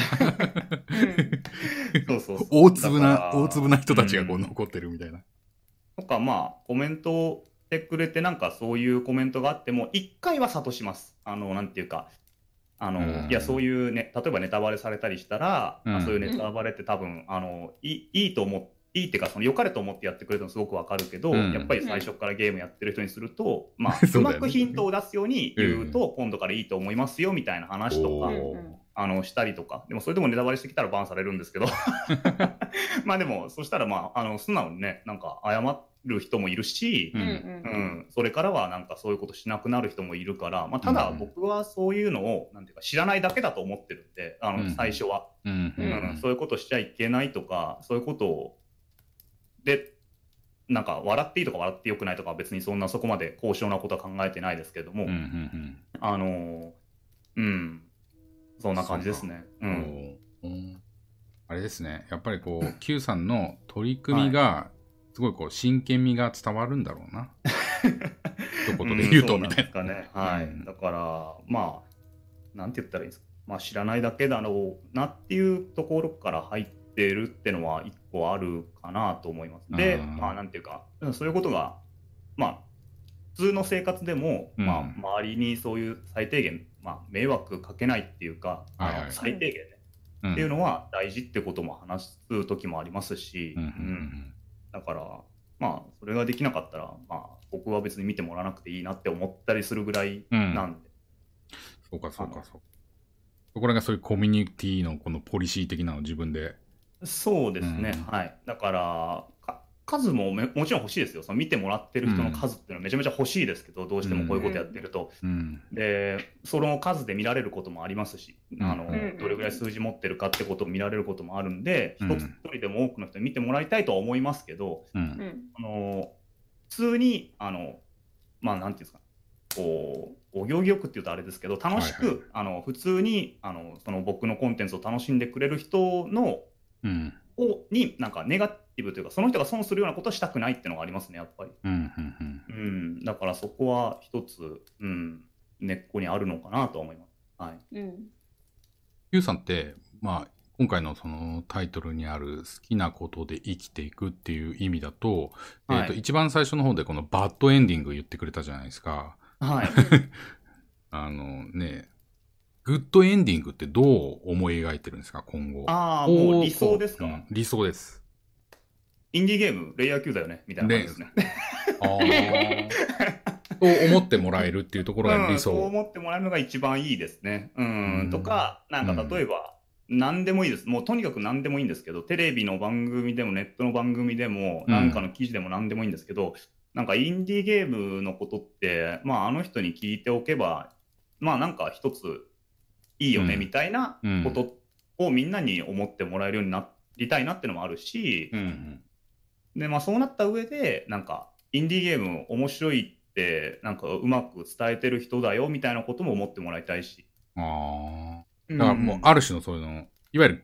C: そうそうそう。
A: 大粒な、大粒な人たちがこう
C: うん。
A: 残ってるみたいな。
C: とか、まあ、コメントをしてくれて、なんかそういうコメントがあっても、一回は諭します。あの、なんていうか、あの、
A: うん。
C: いや、そういうね、例えばネタバレされたりしたら、
A: うん。
C: あそういうネタバレって多分、あの、いいいいと思っいいっていうか、その良かれと思ってやってくれるのすごくわかるけど、
A: うん。
C: やっぱり最初からゲームやってる人にすると、まあ、
A: そううだよね。
C: まくヒントを出すように言うと、今度からいいと思いますよみたいな話とかあのしたりとか、でもそれでもネタバレしてきたらバンされるんですけど、まあでも、そしたら、まあ、あの素直にね、なんか謝る人もいるし、
A: うん
B: うん
C: うん、それからはなんかそういうことしなくなる人もいるから、まあ、ただ
A: うん
C: 僕はそういうのをなんていうか知らないだけだと思ってるんで、あの
A: うん
C: 最初は、
A: うんう
C: うん。ん。そういうことしちゃいけないとか、そういうことを、で、なんか笑っていいとか笑ってよくないとかは別にそんなそこまで高尚なことは考えてないですけども、
A: うんうん
C: あの、うん。そんな感じですね。うん。
A: おーうんあれですね。やっぱりこう、Q さんの取り組みが、すごいこう、真剣味が伝わるんだろうな。一言で言うと、
C: ん
A: みたいな。
C: そうなん。はい。
A: うん
C: だから、まあ、なんて言ったらいいんですか。まあ、知らないだけだろうなっていうところから入ってるってのは一個あるかなと思います。で、
A: うん
C: まあ、なんていうか、うんそういうことが、まあ、普通の生活でも、
A: うん
C: まあ、周りにそういう最低限、まあ、迷惑かけないっていうか、
A: はいはい
C: 最低限ね、
A: うん
C: っていうのは大事ってことも話す時もありますし、
A: うんうん
C: うんだから、まあ、それができなかったら、まあ、僕は別に見てもらわなくていいなって思ったりするぐらい。なんで、
A: そうか、そうか、そうか。そこらがそういうコミュニティのこのポリシー的なのを自分で。
C: そうですね、
A: うん
C: はい。だから、か数もめもちろん欲しいですよ。その見てもらってる人の数っていうのはめちゃめちゃ欲しいですけど、どうしてもこういうことやってると。
A: うん。
C: で、その数で見られることもありますし、あの
A: うん
C: どれぐらい数字持ってるかってことを見られることもあるんで、
A: うん
C: 一つ一人でも多くの人に見てもらいたいとは思いますけど。あの普通に、あのまあ、なんていうんですか、こう、お行儀よくっていうとあれですけど、楽しく、
A: はいは
C: あの普通にあのその僕のコンテンツを楽しんでくれる人の
A: うん。
C: をに、なんかネガティブというか、その人が損するようなことをしたくないっていうのがありますね、やっぱり。
A: うん。うん。うん。
C: うん、だからそこは一つ、うん、根っこにあるのかなとは思います。はい。
B: うん。
A: Q さんって、まあ、今回のそのタイトルにある好きなことで生きていくっていう意味だと、
C: はい
A: えっ、と、一番最初の方でこのバッドエンディング言ってくれたじゃないですか。
C: はい。
A: あのね、グッドエンディングってどう思い描いてるんですか、今後？
C: ああ、
A: こ
C: もう理想ですか、
A: うん理想です。
C: インディーゲーム、レイヤー級だよね、みたいな感じですね。
A: ああ。と思ってもらえるっていうところが理
C: うん、そう
A: 想。
C: 思ってもらえるのが一番いいですね。うん、
A: うん
C: とか、なんか例えば、何でもいいです。もうとにかく何でもいいんですけど、テレビの番組でもネットの番組でも、
A: うん
C: なんかの記事でも何でもいいんですけど、なんかインディーゲームのことって、まああの人に聞いておけば、まあなんか一ついいよね
A: うん
C: みたいなことをみんなに思ってもらえるようになりたいなっていうのもあるし、
A: うん。
C: で、まあそうなった上で、なんか、インディーゲーム面白いって、なんかうまく伝えてる人だよみたいなことも思ってもらいたいし。
A: ああ。
C: だ
A: だからもう、ある種のそういうの、いわゆる、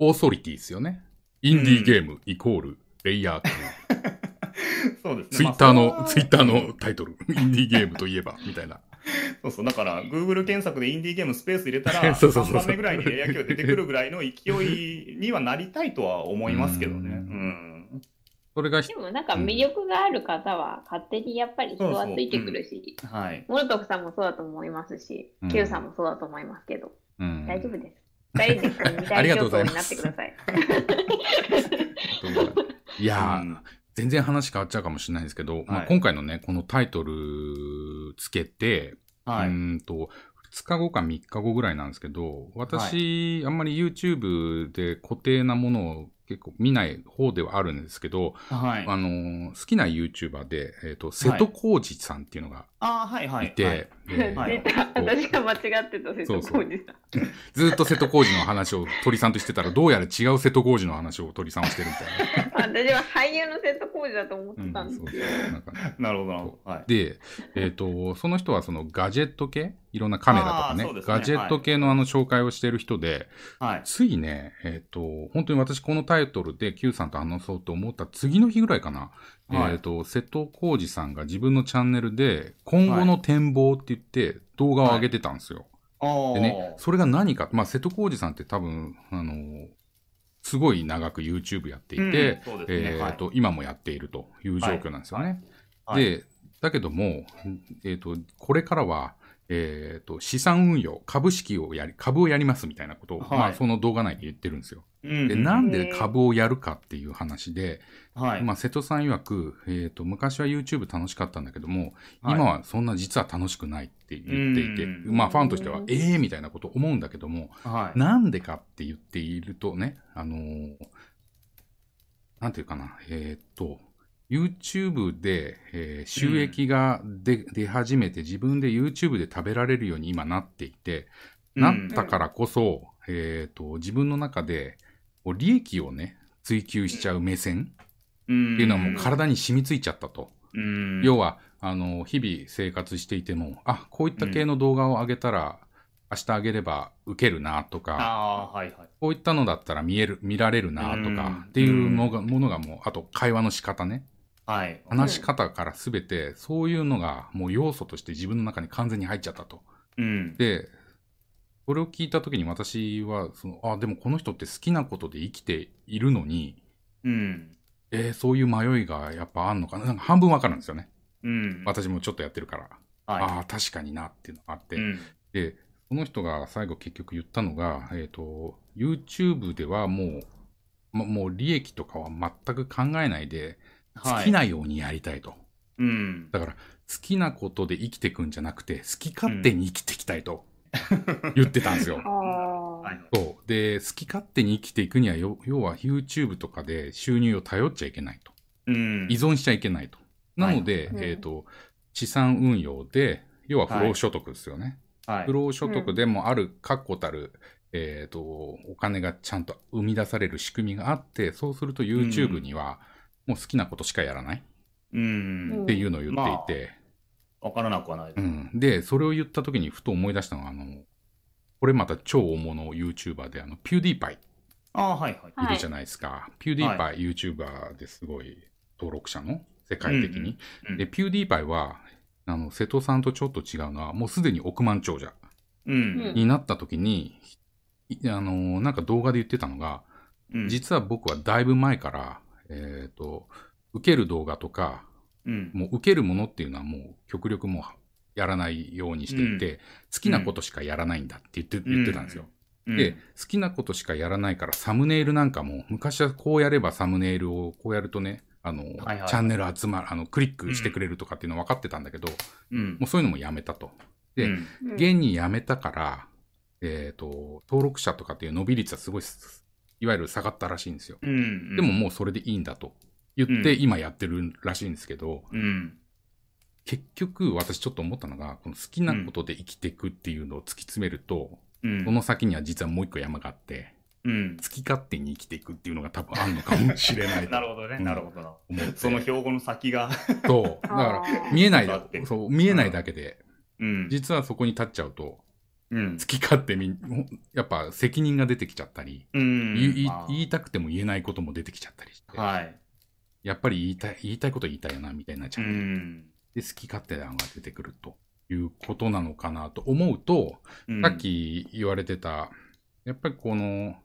A: オーソリティですよね。インディーゲームイコール、レイヤー。
C: そうですね。
A: ツイッターの、
C: まあ
A: ツイッターのタイトル。インディーゲームといえば、みたいな。
C: そうそう、だから、Google 検索でインディーゲームスペース入れたら、
A: そうそうそうそう
C: 3番目ぐらいにレイヤー級が出てくるぐらいの勢いにはなりたいとは思いますけどね。
A: う
C: うんん。
A: それがひ
B: でもなんか魅力がある方は勝手にやっぱり人はついてくるし、
C: はい。
B: モルトフさんもそうだと思いますし
A: うん、
B: Q さんもそうだと思いますけど、
A: うん
B: 大丈夫です。大丈夫です。見
A: あ
B: たい
A: りがとうござい
B: 状況になっ
A: ます
B: てください。
A: いやー、
C: うん
A: 全然話変わっちゃうかもしれないんですけど、まあ、
C: はい
A: 今回のね、このタイトルつけて、
C: はい。
A: うーんと、2日後か3日後ぐらいなんですけど、私、あんまり YouTube で固定なものを結構見ない方ではあるんですけど、
C: はい。
A: あのー好きな YouTuber で、えっ、と、瀬戸康史さんっていうのが
C: ああ、はいはいい。
A: て、
C: はい
A: で
C: はい
B: 出た。私が間違ってた瀬戸康史さん。
A: ずっと瀬戸康史の話を鳥さんとしてたら、どうやら違う瀬戸康史の話を鳥さんはしてるみたいな。
B: 私は俳優の瀬戸康史だと思って
A: うん
B: たん
A: そう
B: ですよ。
A: なんかね
C: なるほど、なるほど。はい。
A: で、えっ、と、その人はそのガジェット系、いろんなカメラとかね
C: ね
A: ガジェット系のあの紹介をしてる人で、
C: はい。
A: ついね、えっ、と、本当に私このタイトルで Q さんと話そうと思った次の日ぐらいかな。
C: はい
A: えっ、と、瀬戸康史さんが自分のチャンネルで今後の展望って言って動画を上げてたんですよ。でね、それが何か、まあ、瀬戸康史さんって多分、あの、すごい長く YouTube やっていて、
C: うんそうですね。はい
A: えっと、今もやっているという状況なんですよね。
C: はい。
A: で、だけども、えっ、と、これからは、えっ、と、資産運用、株式をやり、株をやりますみたいなことを、
C: はい
A: まあ、その動画内で言ってるんですよ。
C: うん
A: で、なんで株をやるかっていう話で、
C: はい。
A: まあ、瀬戸さん曰く、えっ、と、昔は YouTube 楽しかったんだけども、
C: はい
A: 今はそんな実は楽しくないって言っていて、
C: うん
A: まあ、ファンとしては
B: う、ん
A: ええみたいなこと思うんだけども、
C: はい。
A: なんでかって言っているとね、あのーなんていうかな、えーっと、YouTube で、えー収益が出,、出始めて自分で YouTube で食べられるように今なっていて、なったからこそ、えと、自分の中で利益をね、追求しちゃう目線
C: って
A: いうのはもう体に染みついちゃったと。
C: うん、
A: 要は、あの、日々生活していても、あ、こういった系の動画を上げたら、明日あげれば受けるなとか、
C: はいはい。
A: こういったのだったら見える、見られるなと
C: うん
A: かっていうのが、ものがもう、あと会話の仕方ね。
C: はい。
A: 話し方からすべて、そういうのがもう要素として自分の中に完全に入っちゃったと。
C: うん。
A: で、これを聞いたときに私は、その、あ、でもこの人って好きなことで生きているのに、
C: うん。
A: えーそういう迷いがやっぱあんのかな？なんか半分わかるんですよね。
C: うん。
A: 私もちょっとやってるから。
C: はい。
A: ああ、確かになっていうのがあって。
C: うん。
A: で、その人が最後結局言ったのが、えっ、と、YouTube ではもう、まもう利益とかは全く考えないで、好きなようにやりたいと。
C: うん。
A: だから、好きなことで生きていくんじゃなくて、好き勝手に生きていきたいと言ってたんですよ。
B: ああ。
C: はい。
A: そう。で、好き勝手に生きていくには、よ要は YouTube とかで収入を頼っちゃいけないと。
C: うん。
A: 依存しちゃいけないと。なので、
B: はい
A: えっ、と、資産運用で、要は不労所得ですよね。
C: はい
A: 不。労所得でもある確固たる、えっ、と、お金がちゃんと生み出される仕組みがあって、そうすると YouTube には、もう好きなことしかやらない？
C: うん。
A: っていうのを言っていて、
C: わからなくはない。
A: うん。で、それを言った時にふと思い出したのが、あの、これまた超大物 YouTuber で、あの、ピューディーパイ
C: ああ、はいはい。
B: はい
A: いるじゃないですか。ピューディーパイ YouTuber ですごい登録者の？世界的に。
C: うん
A: で、ピューディーパイは、あの、瀬戸さんとちょっと違うのは、もうすでに億万長者
C: うん。
A: になった時に、いあの、なんか動画で言ってたのが、
C: うん。
A: 実は僕はだいぶ前から、えっ、と、受ける動画とか、
C: うん。
A: もう受けるものっていうのはもう極力もうやらないようにしていて、好きなことしかやらないんだって言って,、言ってたんですよ。
C: うん。
A: で、好きなことしかやらないから、サムネイルなんかも、昔はこうやればサムネイルをこうやるとね、あの、
C: はいはい。
A: チャンネル集まる、あの、クリックしてくれるとかっていうの分かってたんだけど、
C: うん。
A: もうそういうのもやめたと。で
C: うん。
B: うん。
A: 現にやめたから、えっ、と、登録者とかっていう伸び率はすごい、いわゆる下がったらしいんですよ。
C: うん。
A: でももうそれでいいんだと言って、
C: うん
A: 今やってるらしいんですけど、
C: うん。
A: 結局私ちょっと思ったのが、この好きなことで生きていくっていうのを突き詰めると、
C: うん。
A: その先には実はもう一個山があって、
C: うん。
A: 好き勝手に生きていくっていうのが多分あるのかもしれないと
C: なるほどね。
A: うん
C: なるほど。その標語の先が。
A: そう。だから、見えないそう、見えないだけで、
C: うん。
A: 実はそこに立っちゃうと、
C: うん
A: 好。き勝手に、やっぱ責任が出てきちゃったり、
C: うん。
A: 言いたくても言えないことも出てきちゃったりして、
C: はい。
A: やっぱり言いたい、言いたいこと言いたいよな、みたいになっち
C: う
A: ゃって、
C: ん。
A: で、好き勝手案が出てくるということなのかなと思うと、
C: うん
A: さっ、き言われてた、やっぱりこの、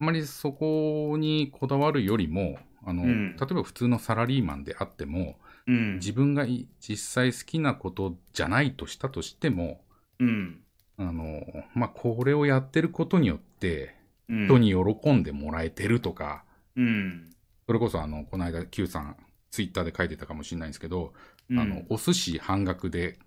A: あまりそこにこだわるよりも、あの、
C: うん
A: 例えば普通のサラリーマンであっても、
C: うん。
A: 自分がい実際好きなことじゃないとしたとしても、
C: うん。
A: あの、まあ、これをやってることによって、
C: うん。
A: 人に喜んでもらえてるとか、
C: うん。
A: それこそあの、この間 Q さん、ツイッターで書いてたかもしれないんですけど、
C: うん
A: あの、お寿司半額で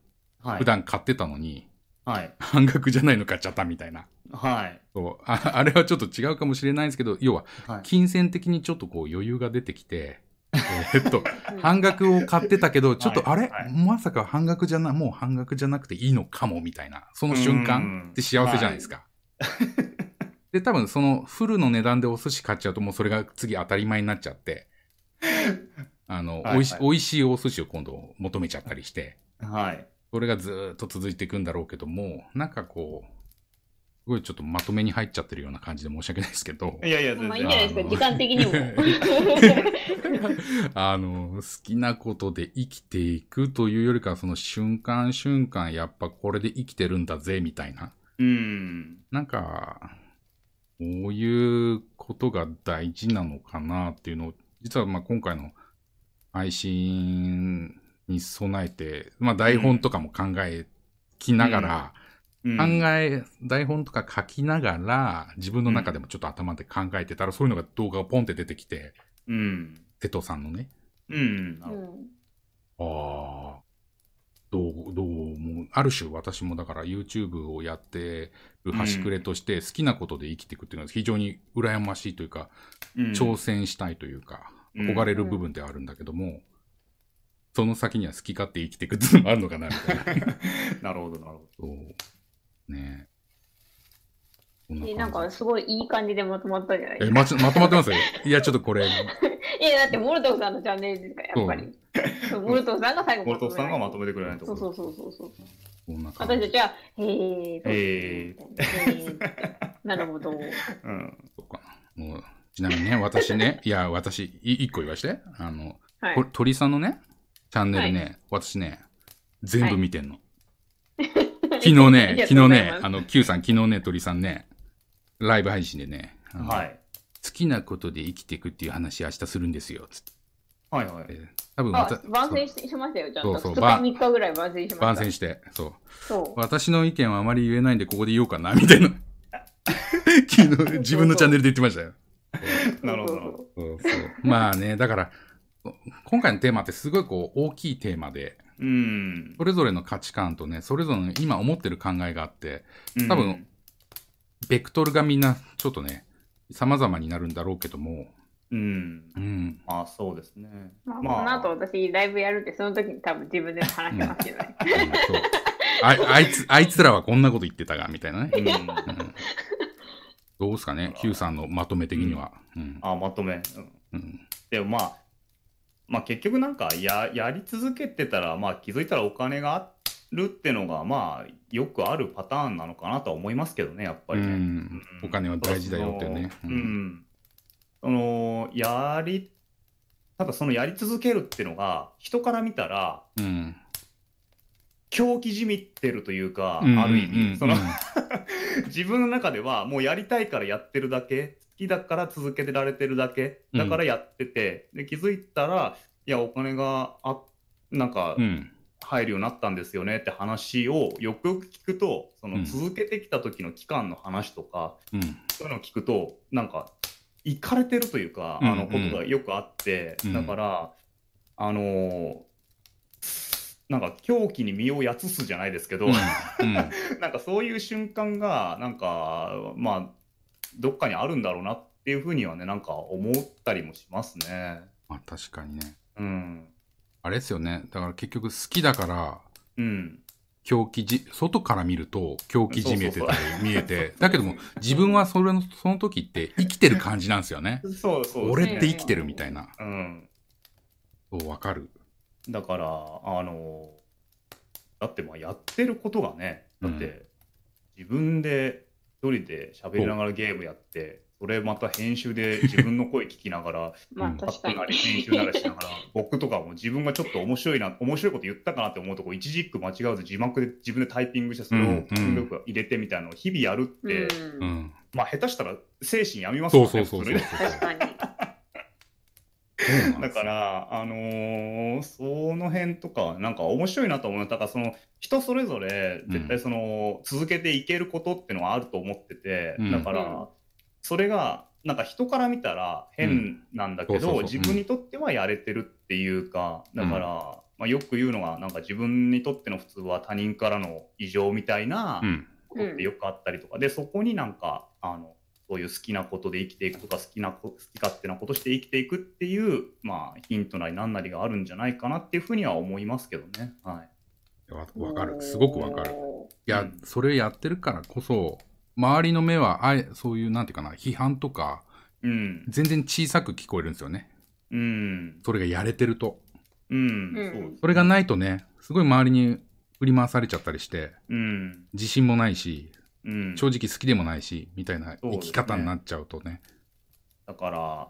C: はい。
A: 普段買ってたのに、
C: はい。
A: 半額じゃないの買っちゃったみたいな。
C: はい。
A: そうああれはちょっと違うかもしれないんですけど、要は、
C: はい。
A: 金銭的にちょっとこう余裕が出てきて、えーっと、
B: うん
A: 半額を買ってたけど、ちょっと、
C: はい
A: あれ、
C: はい。
A: まさか半額じゃな、もう半額じゃなくていいのかも、みたいな、その瞬間って幸せじゃないですか。で、多分そのフルの値段でお寿司買っちゃうと、もうそれが次当たり前になっちゃって、あの、
C: はい
A: おいし
C: はい
A: 美味しいお寿司を今度求めちゃったりして、
C: はい。
A: それがずーっと続いていくんだろうけども、なんかこう、すごいちょっとまとめに入っちゃってるような感じで申し訳ないですけど、
C: いやいや、全
B: まあいいんじゃないですか、時間的にも。
A: あの、好きなことで生きていくというよりかは、その瞬間瞬間、やっぱこれで生きてるんだぜ、みたいな。
C: うん。
A: なんか、こういうことが大事なのかなっていうのを、実はまあ今回の配信に備えて、まあ台本とかも考えきながら、
C: うん
A: 考え、台本とか書きながら、自分の中でもちょっと頭で考えてたら、そういうのが動画がポンって出てきて、
C: うん。
A: 瀬戸さんのね、
C: うん。な
B: う
C: るほど。
B: ん。
A: ああ、どう、どうも、ある種私もだから YouTube をやってる端くれとして好きなことで生きていくっていうのは非常に羨ましいというか、
C: うん。
A: 挑戦したいというか、
C: うん。
A: 憧れる部分ではあるんだけども、その先には好き勝手生きていくっていうのもあるのかな、みたいな。
C: なるほど、なるほ
A: そう。ねえ。な
B: んかすごいいい感じでまとまったじゃない？で
A: え、
B: すか。
A: まち、まとまってます？よ。いや、ちょっとこれ、
B: いや、だってモルトフさんのチャンネルですから、やっぱり。モルトフさんが最後
C: ど。モルトフさんがまと
B: め
C: めてくれないと
B: そうそうそうそうそう。私たちは、へー、
C: へー
B: そうですねみたいなるほど。
C: うん。
A: そうかな。もうちなみにね、私ね、いや、私、い一個言わして。あの、
B: はい
A: こ。鳥さんのね、チャンネルね、私ね、全部見てんの。昨日ね、昨日ね、あの、Q さん、昨日ね、鳥さんね、ライブ配信でね、
C: はい。
A: 好きなことで生きていくっていう話明日するんですよ、つって。
C: はいはい。
A: 多分
B: あ
A: また、
B: 番宣ししましたよ、ちゃんと。2日
A: そうそうば
B: 3日ぐらい番宣しました。
A: 番宣して、そう。
B: そう。
A: 私の意見はあまり言えないんで、ここで言おうかな、みたいな。昨日、自分のチャンネルで言ってましたよ。
C: なるほどなるほど。
A: そうそうまあね、だから、今回のテーマってすごいこう大きいテーマで、
C: うん。
A: それぞれの価値観とね、それぞれの今思ってる考えがあって、多分
C: うん
A: ベクトルがみんなちょっとね、様々になるんだろうけども、
C: うん。
A: うん。
C: まあそうですね。
B: まあ、
C: まあ
B: この後私ライブやるって、その時に多分自分でも話してますけどね。
A: うんそうああいつ、あいつらはこんなこと言ってたが、みたいなね。
C: うん。
A: うんどうですかね、Q さんのまとめ的には。うん
C: あ、まとめ。うん
A: うん
C: でもまあ、まあ結局なんかややり続けてたら、まあ気づいたらお金があるってのが、まあよくあるパターンなのかなとは思いますけどね、やっぱりね。
A: うん
C: うん
A: お金は大事だよってね。
C: うん。その、やり、ただそのやり続けるっていうのが、人から見たら、
A: うん。
C: 狂気じみってるというか、
A: うん
C: ある意味、その、自分の中ではもうやりたいからやってるだけ好きだから続けてられてるだけだからやってて、で気づいたらいやお金があなんか
A: うん。
C: 入るようになったんですよねって話をよくよく聞くとそ
A: うん
C: の続けてきた時の期間の話とか、
A: うん。
C: そういうのを聞くとなんかいかれてるというか、
A: うん
C: あのことがよくあって、
A: うん
C: だからあのーなんか狂気に身をやつすじゃないですけど、
A: うん。
C: なんかそういう瞬間が、なんか、まあ、どっかにあるんだろうなっていうふうにはね、なんか思ったりもしますね。
A: まあ確かにね。
C: うん。
A: あれですよね。だから結局好きだから、
C: うん。
A: 狂気じ、外から見ると狂気じめてたり見えて、だけども自分はそれの、その時って生きてる感じなんですよね。
C: そうそう。
A: 俺って生きてるみたいな。
C: うん。
A: そう、わかる。
C: だから、あの、だってまあやってることがね、だって、
A: うん
C: 自分で一人で喋りながらゲームやって、それまた編集で 自分の声聞きながら、
B: まあ確かに
C: ットな。り編集なりしながら、僕とかも自分がちょっと面白いな、面白いこと言ったかなって思うとこ、一字一句間違わず字幕で自分でタイピングして、それを
A: うんうん
C: 入れてみたいなのを日々やるって、
B: う。
A: うんん。
C: まあ下手したら精神やみます
A: そう
C: よね、
A: そうそうそう。
C: れ
B: 確かに。
A: そうなんです
C: だから、あのーその辺とか、なんか面白いなと思う。だから、その人それぞれ、絶対その、続けていけることっていうのはあると思ってて、
A: うん。
C: だから、
B: うん。
C: それが、なんか人から見たら変なんだけど、自分にとってはやれてるっていうか、だから、まあ、よく言うのが、なんか自分にとっての普通は他人からの異常みたいな
A: うん。
C: ことってよくあったりとか、で、そこになんか、あの、そういう好きなことで生きていくとか、好きなこ、好き勝手なことして生きていくっていう、まあ、ヒントなり何なりがあるんじゃないかなっていうふうには思いますけどね。はい。
A: わわかる。すごくわかる。いや、
C: うん
A: それやってるからこそ、周りの目は、あえ、そういう、なんていうかな、批判とか、
C: うん。
A: 全然小さく聞こえるんですよね。
C: うん。
A: それがやれてると。
C: うん。
B: うん
A: それがないとね、すごい周りに振り回されちゃったりして。
C: うん。
A: 自信もないし、
C: うん。
A: 正直好きでもないし、みたいな生き方になっちゃうとね。
C: だから、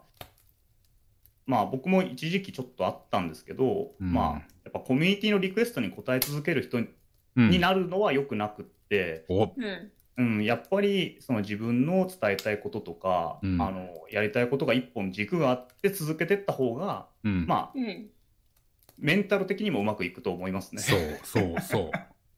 C: まあ僕も一時期ちょっとあったんですけど、
A: うん
C: まあ、やっぱコミュニティのリクエストに応え続ける人
A: うん。
C: になるのは良くなくって、
A: お
B: うん。
C: うん、やっぱりその自分の伝えたいこととか、
A: うん
C: あのやりたいことが一本軸があって続けてった方が、
A: うん。
C: まあ、
B: うん。
C: メンタル的にもうまくいくと思いますね。
A: そう、そう、そう。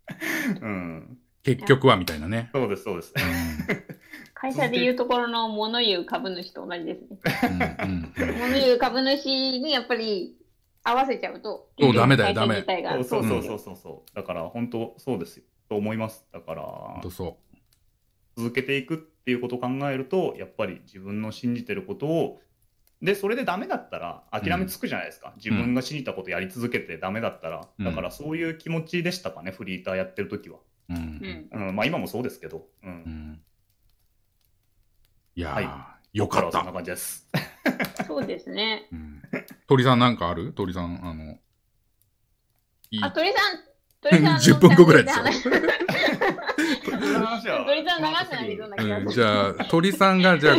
C: うん、
A: 結局はみたいなね。
C: そうです、そうです。
A: う
B: 会社でいうところの物言う株主と同じですね。
A: ん。うん。うん。
B: 物言う株主にやっぱり合わせちゃうと、
A: そうダメだよ
B: 会社自体が
C: そうそうそうそうそうそう。だから本当そうですよ。と思います。だから
A: そ
C: 続けていくっていうことを考えると、やっぱり自分の信じてることを、で、それでダメだったら諦めつくじゃないですか。自分が信じたことやり続けてダメだったら。
A: うん
C: だからそういう気持ちでしたかね、フリーターやってる時は。
A: う。
B: んん。
C: うん、まあ今もそうですけど。う。
A: うんん。いやー、
C: は
A: よかっ
C: そんな
A: た。
C: 感じです。
B: そうですね。
A: うん鳥さんなんかある？鳥さん、あの、いい
B: あ、鳥さん、鳥さん の
A: 10分後ぐらいですよ
B: 鳥さん流せない そうな気が。
A: じゃあ、鳥さんが、じゃあ、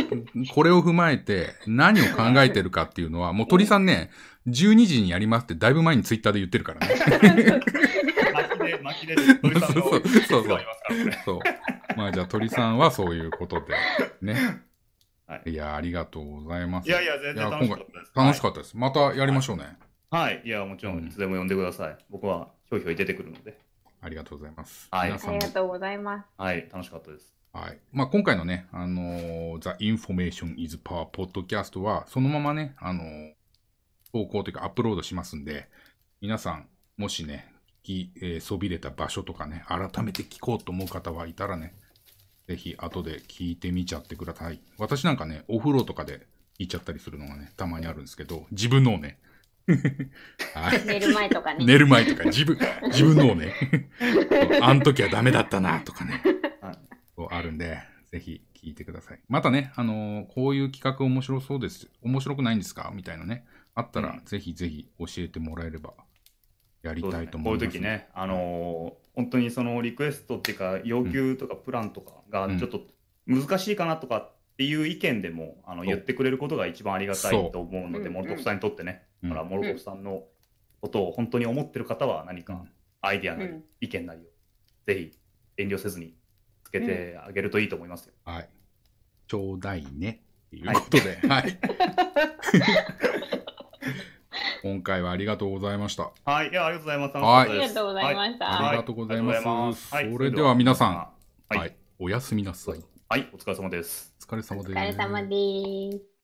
A: これを踏まえて、何を考えてるかっていうのは、もう鳥さんね、12時にやりますって、だいぶ前にツイッターで言ってるからね。
C: で、巻きで、鳥さんの
A: そうそうそう
C: ま
A: あ、じゃあ、鳥さんはそういうことで、ね。
C: はい
A: いや、ありがとうございます。
C: いやいや、全然楽しかったです。
A: 楽しかったです。またやりましょうね。
C: はい。いや、もちろん、いつでも呼んでください。僕は、ひょいひょい出てくるので。
A: ありがとうございます。
C: はい
A: 皆さんも
B: ありがとうございます。
C: はい。楽しかったです。
A: はい。まあ、今回のね、あのー、The Information is Power Podcast は、そのままね、あのー投稿というかアップロードしますんで、皆さん、もしね、聞き、えーそびれた場所とかね、改めて聞こうと思う方はいたらね、ぜひ後で聞いてみちゃってください。私なんかね、お風呂とかで聞いちゃったりするのがね、たまにあるんですけど、自分のをね、はい。
B: 寝る前とかね。
A: 寝る前とか、自分、自分のをね、あん時はダメだったな、とかね。あるんで、ぜひ聞いてください。またね、あのーこういう企画面白そうです。面白くないんですか？みたいなね。あったら、
C: うん
A: ぜひぜひ教えてもらえれば、やりたいと思います。
C: こういう時。ね、あのー本当にそのリクエストっていうか、要求とかプランとかが
A: うん
C: ちょっと難しいかなとかっていう意見でも、あの言ってくれることが一番ありがたいと思うので、モルトフさんにとってね、
A: うん
C: だからモルトフさんのことを本当に思ってる方は何か
A: うん
C: アイディアなり
B: うん
C: 意見なりを、ぜひ遠慮せずにつけてあげるといいと思いますよ。
A: はい。ちょうだいね。ということで、はい。今回はありがとうございました。
C: はい、いや、ありがとうございます。
A: はい
B: ありがとうございました
C: は
A: ありがとうございますそれでは皆さん
C: はい、
A: はい。おやすみなさい。
C: はい、お疲れ様です。
A: お疲れ様です。
B: お疲れ様です。